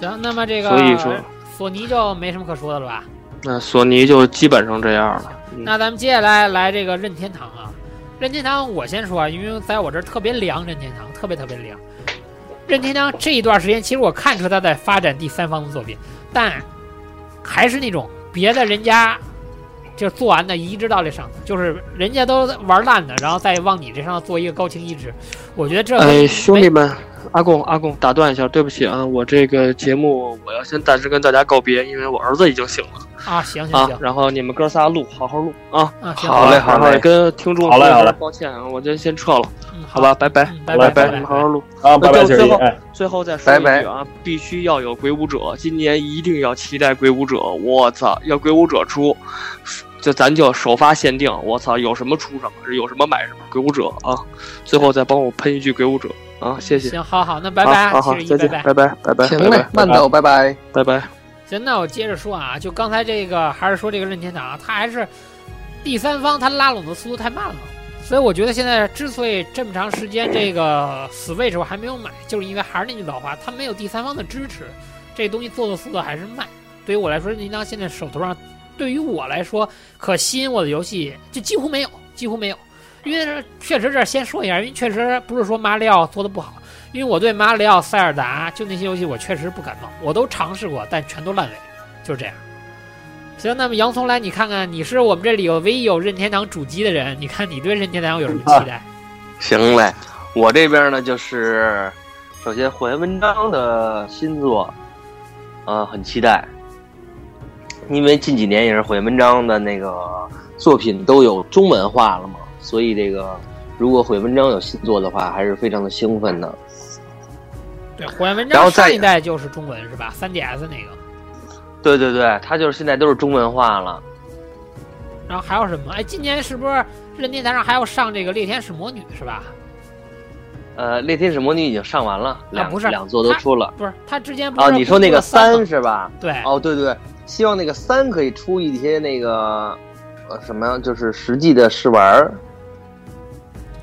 行，那么这个所以说索尼就没什么可说的了吧？那索尼就基本上这样了。嗯那咱们接下来来这个任天堂啊，任天堂我先说啊，因为在我这儿特别凉，任天堂特别特别凉。任天堂这一段时间，其实我看出他在发展第三方的作品，但还是那种别的人家就做完的移植到这上头，就是人家都玩烂的，然后再往你这上做一个高清移植。我觉得这哎，兄弟们，阿贡阿贡，打断一下，对不起啊，我这个节目我要先暂时跟大家告别，因为我儿子已经醒了啊，行行行，啊然后你们哥仨录，好好录啊。啊行，好嘞好嘞。跟听众说声好嘞。好嘞抱歉啊，我就先撤了，嗯，好吧，拜拜。嗯，拜拜拜你们好好录。啊，拜拜，最后最后再说一句拜啊，必须要有鬼武者，今年一定要期待鬼武者，我操，要鬼武者出，就咱就首发限定，我操，有什么出什么，有什么买什么，鬼武者啊，最后再帮我喷一句鬼武者啊，谢谢，行，好好，那拜拜啊，好好再见，拜拜。拜拜，拜拜，行嘞拜拜，，慢走，拜拜。拜拜。行，那我接着说啊，就刚才这个，还是说这个任天堂，它还是第三方，它拉拢的速度太慢了，所以我觉得现在之所以这么长时间这个 Switch 我还没有买，就是因为还是那句老话，它没有第三方的支持，这东西做的速度还是慢。对于我来说，任天堂现在手头上，对于我来说可吸引我的游戏就几乎没有，几乎没有。因为确实这先说一下，因为确实不是说马里奥做的不好，因为我对马里奥、塞尔达就那些游戏我确实不感冒，我都尝试过，但全都烂尾，就是这样。行，那么洋葱来，你看看，你是我们这里有唯一有任天堂主机的人，你看你对任天堂有什么期待？行嘞，我这边呢就是，首先火焰文章的新作，呃，很期待，因为近几年也是火焰文章的那个作品都有中文化了嘛，所以这个如果火焰文章有新作的话，还是非常的兴奋的。对，火焰文章然后再上一代就是中文是吧三 DS 那个，对对对，它就是现在都是中文化了。然后还有什么？哎，今年是不是任天堂上还要上这个猎天使魔女是吧？呃，猎天使魔女已经上完了，两、啊不是两座都出了。不是，他之前不哦，是你说那个三是吧？对，哦，对对对，希望那个三可以出一些那个呃什么，就是实际的试玩儿，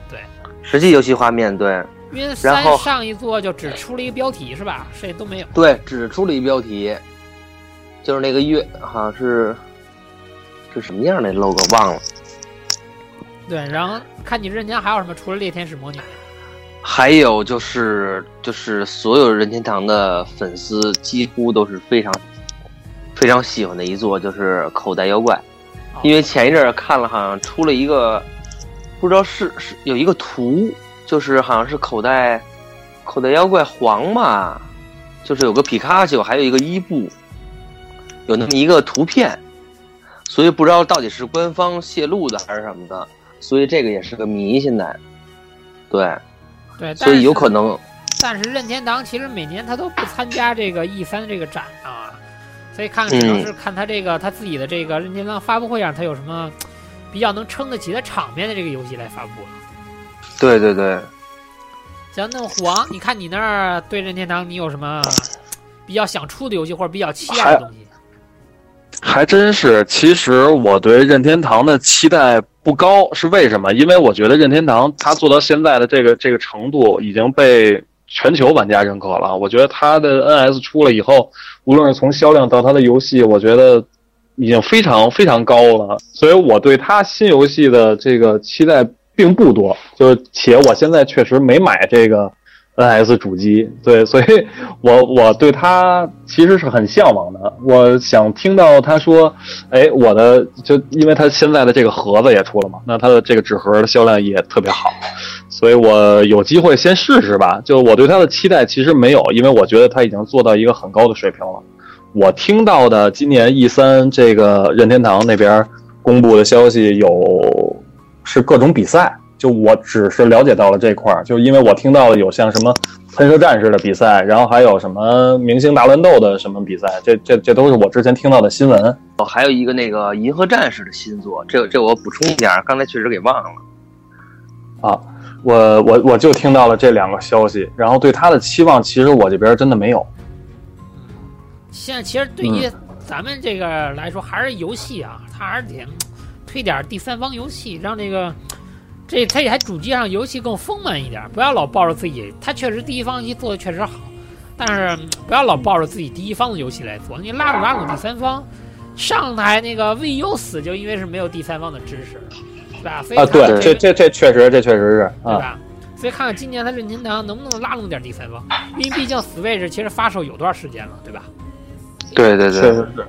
对，实际游戏画面，对因为然三上一座就只出了一个标题是吧？谁都没有。对，只出了一标题，就是那个月好像是是什么样的 logo 忘了，对，然后看你任天堂还有什么？除了猎天使魔女，还有就是就是所有任天堂的粉丝几乎都是非常非常喜欢的一座，就是口袋妖怪。哦因为前一阵儿看了，好像出了一个，不知道是是有一个图，就是好像是口袋口袋妖怪黄嘛，就是有个皮卡丘，还有一个伊布，有那么一个图片，所以不知道到底是官方泄露的还是什么的，所以这个也是个谜。现在，对，对，所以有可能。但是任天堂其实每年他都不参加这个 E 三这个展啊，所以看看只能是看他这个、他自己的这个任天堂发布会上，他有什么比较能撑得起的场面的这个游戏来发布了。对对对，行，那虎王，你看你那儿对任天堂，你有什么比较想出的游戏，或者比较期待的东西？还真是，其实我对任天堂的期待不高，是为什么？因为我觉得任天堂它做到现在的这个这个程度，已经被全球玩家认可了。我觉得它的 NS 出了以后，无论是从销量到它的游戏，我觉得已经非常非常高了。所以我对它新游戏的这个期待并不多，就是且我现在确实没买这个。NS 主机，对，所以我我对它其实是很向往的。我想听到他说，哎，我的就因为它现在的这个盒子也出了嘛，那它的这个纸盒的销量也特别好，所以我有机会先试试吧。就我对它的期待其实没有，因为我觉得它已经做到一个很高的水平了。我听到的今年 E 三这个任天堂那边公布的消息有是各种比赛。就我只是了解到了这块儿，就因为我听到了有像什么喷射战士的比赛，然后还有什么明星大乱斗的什么比赛，这这这都是我之前听到的新闻。哦，还有一个那个银河战士的新作，这个这我补充一下，刚才确实给忘了。啊，我我我就听到了这两个消息，然后对他的期望其实我这边真的没有。现在其实对于咱们这个来说，还是游戏啊，它还是得推点第三方游戏，让这个。这它还主机上游戏更丰满一点，不要老抱着自己。它确实第一方游戏做的确实好，但是不要老抱着自己第一方的游戏来做。你拉拢拉拢第三方，上台那个 VU 死就因为是没有第三方的支持，对吧？所以啊，对，这这这确实，这确实是，对吧？所以看看今年它任天堂能不能拉拢点第三方，因为毕竟 Switch 其实发售有段时间了，对吧？对对对，确实是。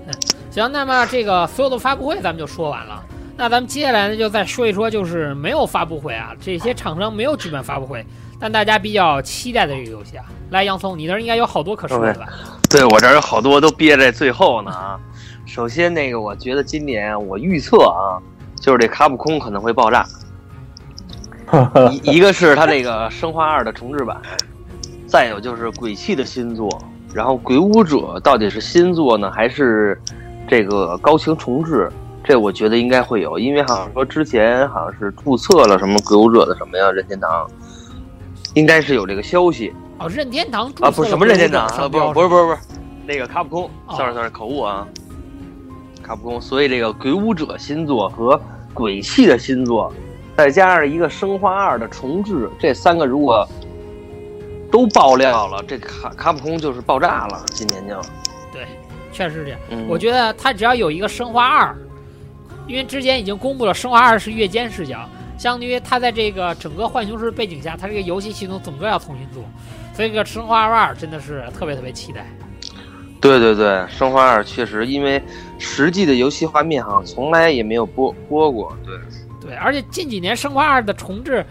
行，那么这个所有的发布会咱们就说完了。那咱们接下来呢，就再说一说，就是没有发布会啊，这些厂商没有举办发布会，但大家比较期待的这个游戏啊。来，洋葱，你那儿应该有好多可说的吧？对我这儿有好多都憋在最后呢啊。首先，那个我觉得今年我预测啊，就是这卡普空可能会爆炸。一一个是它这个生化二的重置版，再有就是鬼泣的新作，然后鬼武者到底是新作呢，还是这个高清重置？这我觉得应该会有，因为好像说之前好像是注册了什么鬼武者的什么呀，任天堂，应该是有这个消息。哦，任天堂啊，不是什么任天堂啊，不是不是不是不是，那个卡普空，sorry sorry，口误啊，卡普空。所以这个鬼武者新作和鬼泣的新作，再加上一个生化二的重置，这三个如果都爆料了，这卡卡普空就是爆炸了，今年就。对，确实是这样。我觉得他只要有一个生化二。因为之前已经公布了《生化二》是月间视角，相当于它在这个整个浣熊市背景下，它这个游戏系统整个要重新做，所以这个《生化二》真的是特别特别期待。对对对，《生化二》确实，因为实际的游戏画面好像从来也没有播播过。对对，而且近几年《生化二》的重置，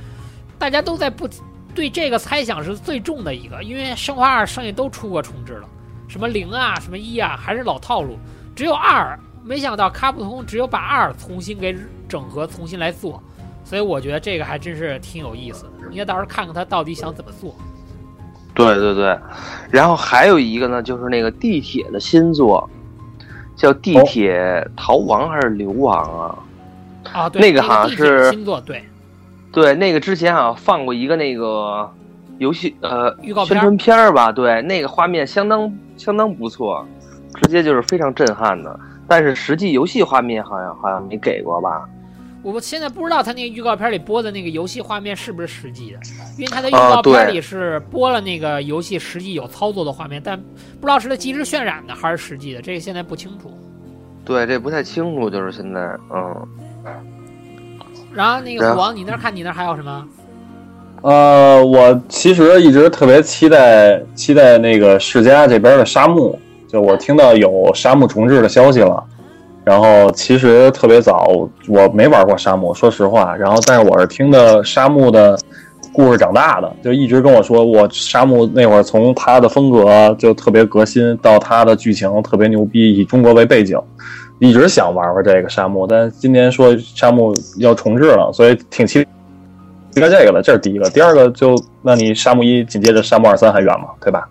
大家都在不对这个猜想是最重的一个，因为《生化二》剩下都出过重置了，什么零啊，什么一啊，还是老套路，只有二。没想到卡普通只有把二重新给整合，重新来做，所以我觉得这个还真是挺有意思的。应该到时候看看他到底想怎么做。对对对，然后还有一个呢，就是那个地铁的新作，叫《地铁逃亡》还是流亡啊？啊，对那个好像是新作，对，对，那个之前好像放过一个那个游戏呃预告宣传片儿吧？对，那个画面相当相当不错，直接就是非常震撼的。但是实际游戏画面好像好像没给过吧？我现在不知道他那个预告片里播的那个游戏画面是不是实际的，因为他的预告片里是播了那个游戏实际有操作的画面，但不知道是他即时渲染的还是实际的，这个现在不清楚。对，这不太清楚，就是现在，嗯。然后那个王，你那看你那还有什么？呃，我其实一直特别期待期待那个世嘉这边的沙漠。就我听到有沙漠重置的消息了，然后其实特别早，我没玩过沙漠，说实话。然后，但是我是听的沙漠的故事长大的，就一直跟我说，我沙漠那会儿从他的风格就特别革新，到他的剧情特别牛逼，以中国为背景，一直想玩玩这个沙漠。但今年说沙漠要重置了，所以挺期待这个的。这是第一个，第二个就那你沙漠一紧接着沙漠二三还远嘛，对吧？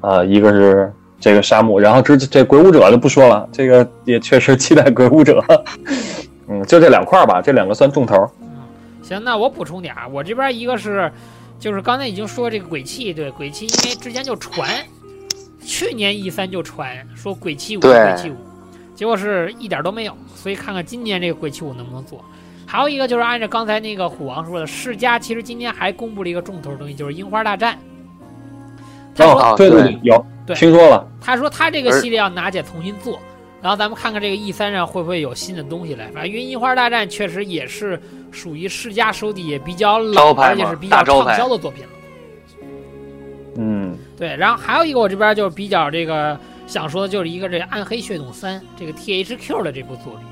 啊，一个是。这个沙漠，然后这这鬼武者就不说了，这个也确实期待鬼武者。嗯，就这两块吧，这两个算重头。嗯，行，那我补充点，我这边一个是就是刚才已经说这个鬼泣，对鬼泣，因为之前就传，去年 E 三就传说鬼泣五，鬼泣五，结果是一点都没有，所以看看今年这个鬼泣五能不能做。还有一个就是按照刚才那个虎王说的，世嘉其实今天还公布了一个重头的东西，就是樱花大战。他说，哦对对对，有对听说了。他说他这个系列要拿起来重新做，然后咱们看看这个 E 三上会不会有新的东西来。反正因为樱花大战确实也是属于世嘉手底也比较老，而且是比较畅销的作品了。嗯，对，然后还有一个我这边就比较这个想说的就是一个这个《暗黑血统三》这个 THQ 的这部作品，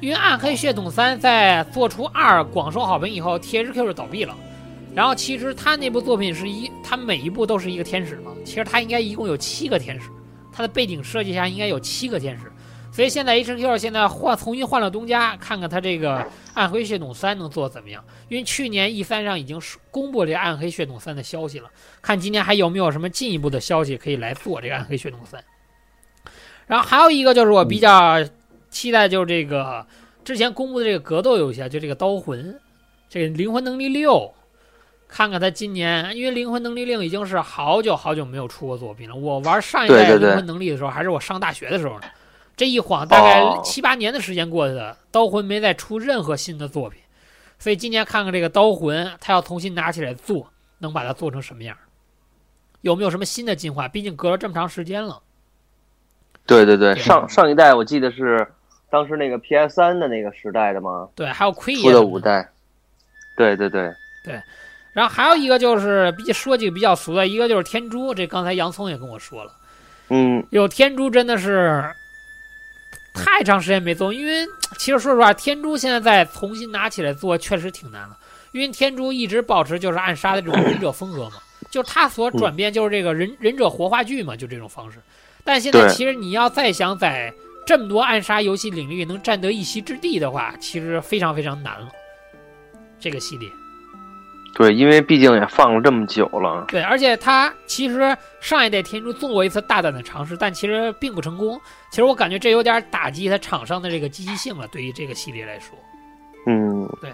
因为《暗黑血统三》在做出二广受好评以后，THQ 就倒闭了。然后其实他那部作品是一，他每一部都是一个天使嘛，其实他应该一共有七个天使，他的背景设计下应该有七个天使。所以现在 HQ 现在换重新换了东家，看看他这个《暗黑血统三》能做怎么样。因为去年 E 三上已经公布了这《暗黑血统三》的消息了，看今年还有没有什么进一步的消息可以来做这个《暗黑血统三》。然后还有一个就是我比较期待，就是这个之前公布的这个格斗游戏啊，就这个《刀魂》，这个《灵魂能力六》，看看他今年，因为《灵魂能力令》已经是好久好久没有出过作品了。我玩上一代灵魂能力的时候，还是我上大学的时候呢。这一晃大概哦七八年的时间过去了，刀魂没再出任何新的作品，所以今年看看这个刀魂，他要重新拿起来做，能把它做成什么样？有没有什么新的进化？毕竟隔了这么长时间了。对对对，上上一代我记得是当时那个 PS 三的那个时代的吗，对，还有奎出爷的五代。对对对对，然后还有一个就是比说几个比较俗的，一个就是天珠，这刚才洋葱也跟我说了，嗯，有天珠真的是太长时间没做，因为其实说实话，天珠现在再重新拿起来做确实挺难了，因为天珠一直保持就是暗杀的这种忍者风格嘛，就是他所转变就是这个忍忍者活化剧嘛，就这种方式。但现在其实你要再想在这么多暗杀游戏领域能占得一席之地的话，其实非常非常难了。这个系列。对，因为毕竟也放了这么久了。对，而且他其实上一代天珠做过一次大胆的尝试，但其实并不成功。其实我感觉这有点打击他厂商的这个积极性了，对于这个系列来说。嗯，对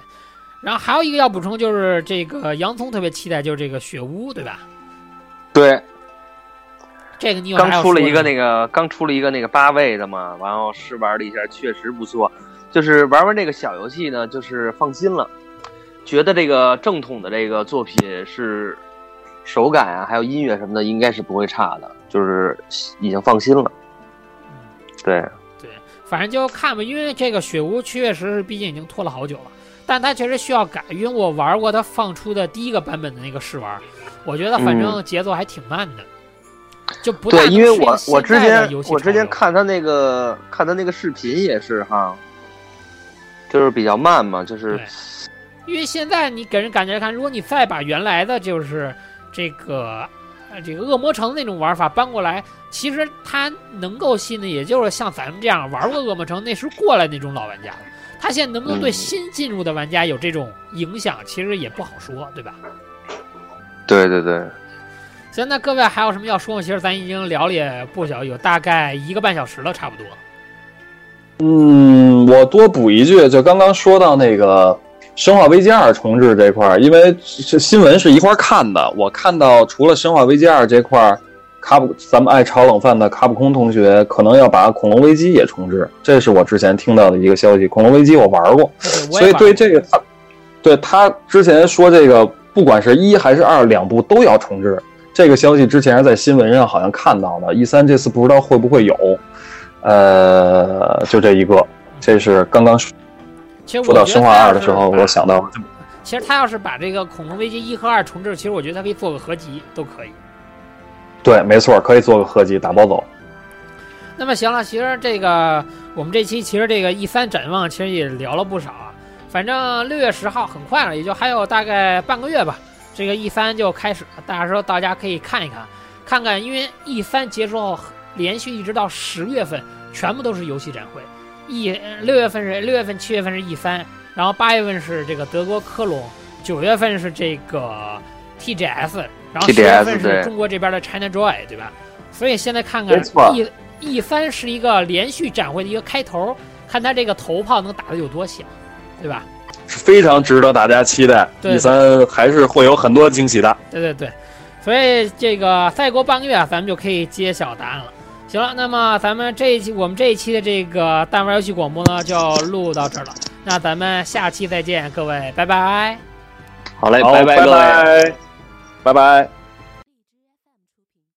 然后还有一个要补充就是这个洋葱特别期待，就是这个雪屋，对吧？对，这个你有啥刚出了一个那个刚出了一个那个八位的嘛，然后试玩了一下，确实不错。就是玩玩这个小游戏呢，就是放心了，觉得这个正统的这个作品是手感啊，还有音乐什么的，应该是不会差的，就是已经放心了。嗯对，反正就看吧，因为这个雪屋确实是毕竟已经拖了好久了，但它确实需要改，因为我玩过它放出的第一个版本的那个试玩，我觉得反正节奏还挺慢的，就不对，因为我我之前我之前看他那个看他那个视频也是哈，就是比较慢嘛，就是对因为现在你给人感觉看，如果你再把原来的就是这个呃这个恶魔城那种玩法搬过来，其实它能够吸引的也就是像咱们这样玩过恶魔城那时候过来那种老玩家的。他现在能不能对嗯新进入的玩家有这种影响，其实也不好说，对吧？对对对，行，那各位还有什么要说吗？其实咱已经聊了也不小，有大概一个半小时了，差不多。嗯，我多补一句，就刚刚说到那个《生化危机二》重置这块儿，因为这新闻是一块儿看的，我看到除了《生化危机二》这块儿，卡普咱们爱炒冷饭的卡普空同学可能要把《恐龙危机》也重置，这是我之前听到的一个消息。《恐龙危机》我玩过，所以对这个他，对他之前说这个不管是一还是二，两部都要重置。这个消息之前是在新闻上好像看到的，一三这次不知道会不会有，呃，就这一个，这是刚刚说其实我说到《生化二》的时候，我想到，其实他要是把这个《恐龙危机一》和二重置，其实我觉得他可以做个合集，都可以。对，没错，可以做个合集打包走。那么行了，其实这个我们这期其实这个 E 三展望其实也聊了不少啊。反正六月十号很快了，也就还有大概半个月吧，这个 E 三就开始了。到时候大家可以看一看，看看，因为 E 三结束后，连续一直到十月份，全部都是游戏展会。E 六月份是六月份、七月份是 E 三，然后八月份是这个德国科隆，九月份是这个 TGS，然后十月份是中国这边的 China Joy，对吧？所以现在看看 E E 三是一个连续展会的一个开头，看他这个头炮能打得有多响，对吧？是非常值得大家期待。对 E 三还是会有很多惊喜的。对对对，所以这个再过半个月，咱们就可以揭晓答案了。行了，那么咱们这一期我们这一期的这个弹丸游戏广播呢，就录到这儿了。那咱们下期再见，各位，拜拜。好嘞，好，拜拜各位。拜，拜拜。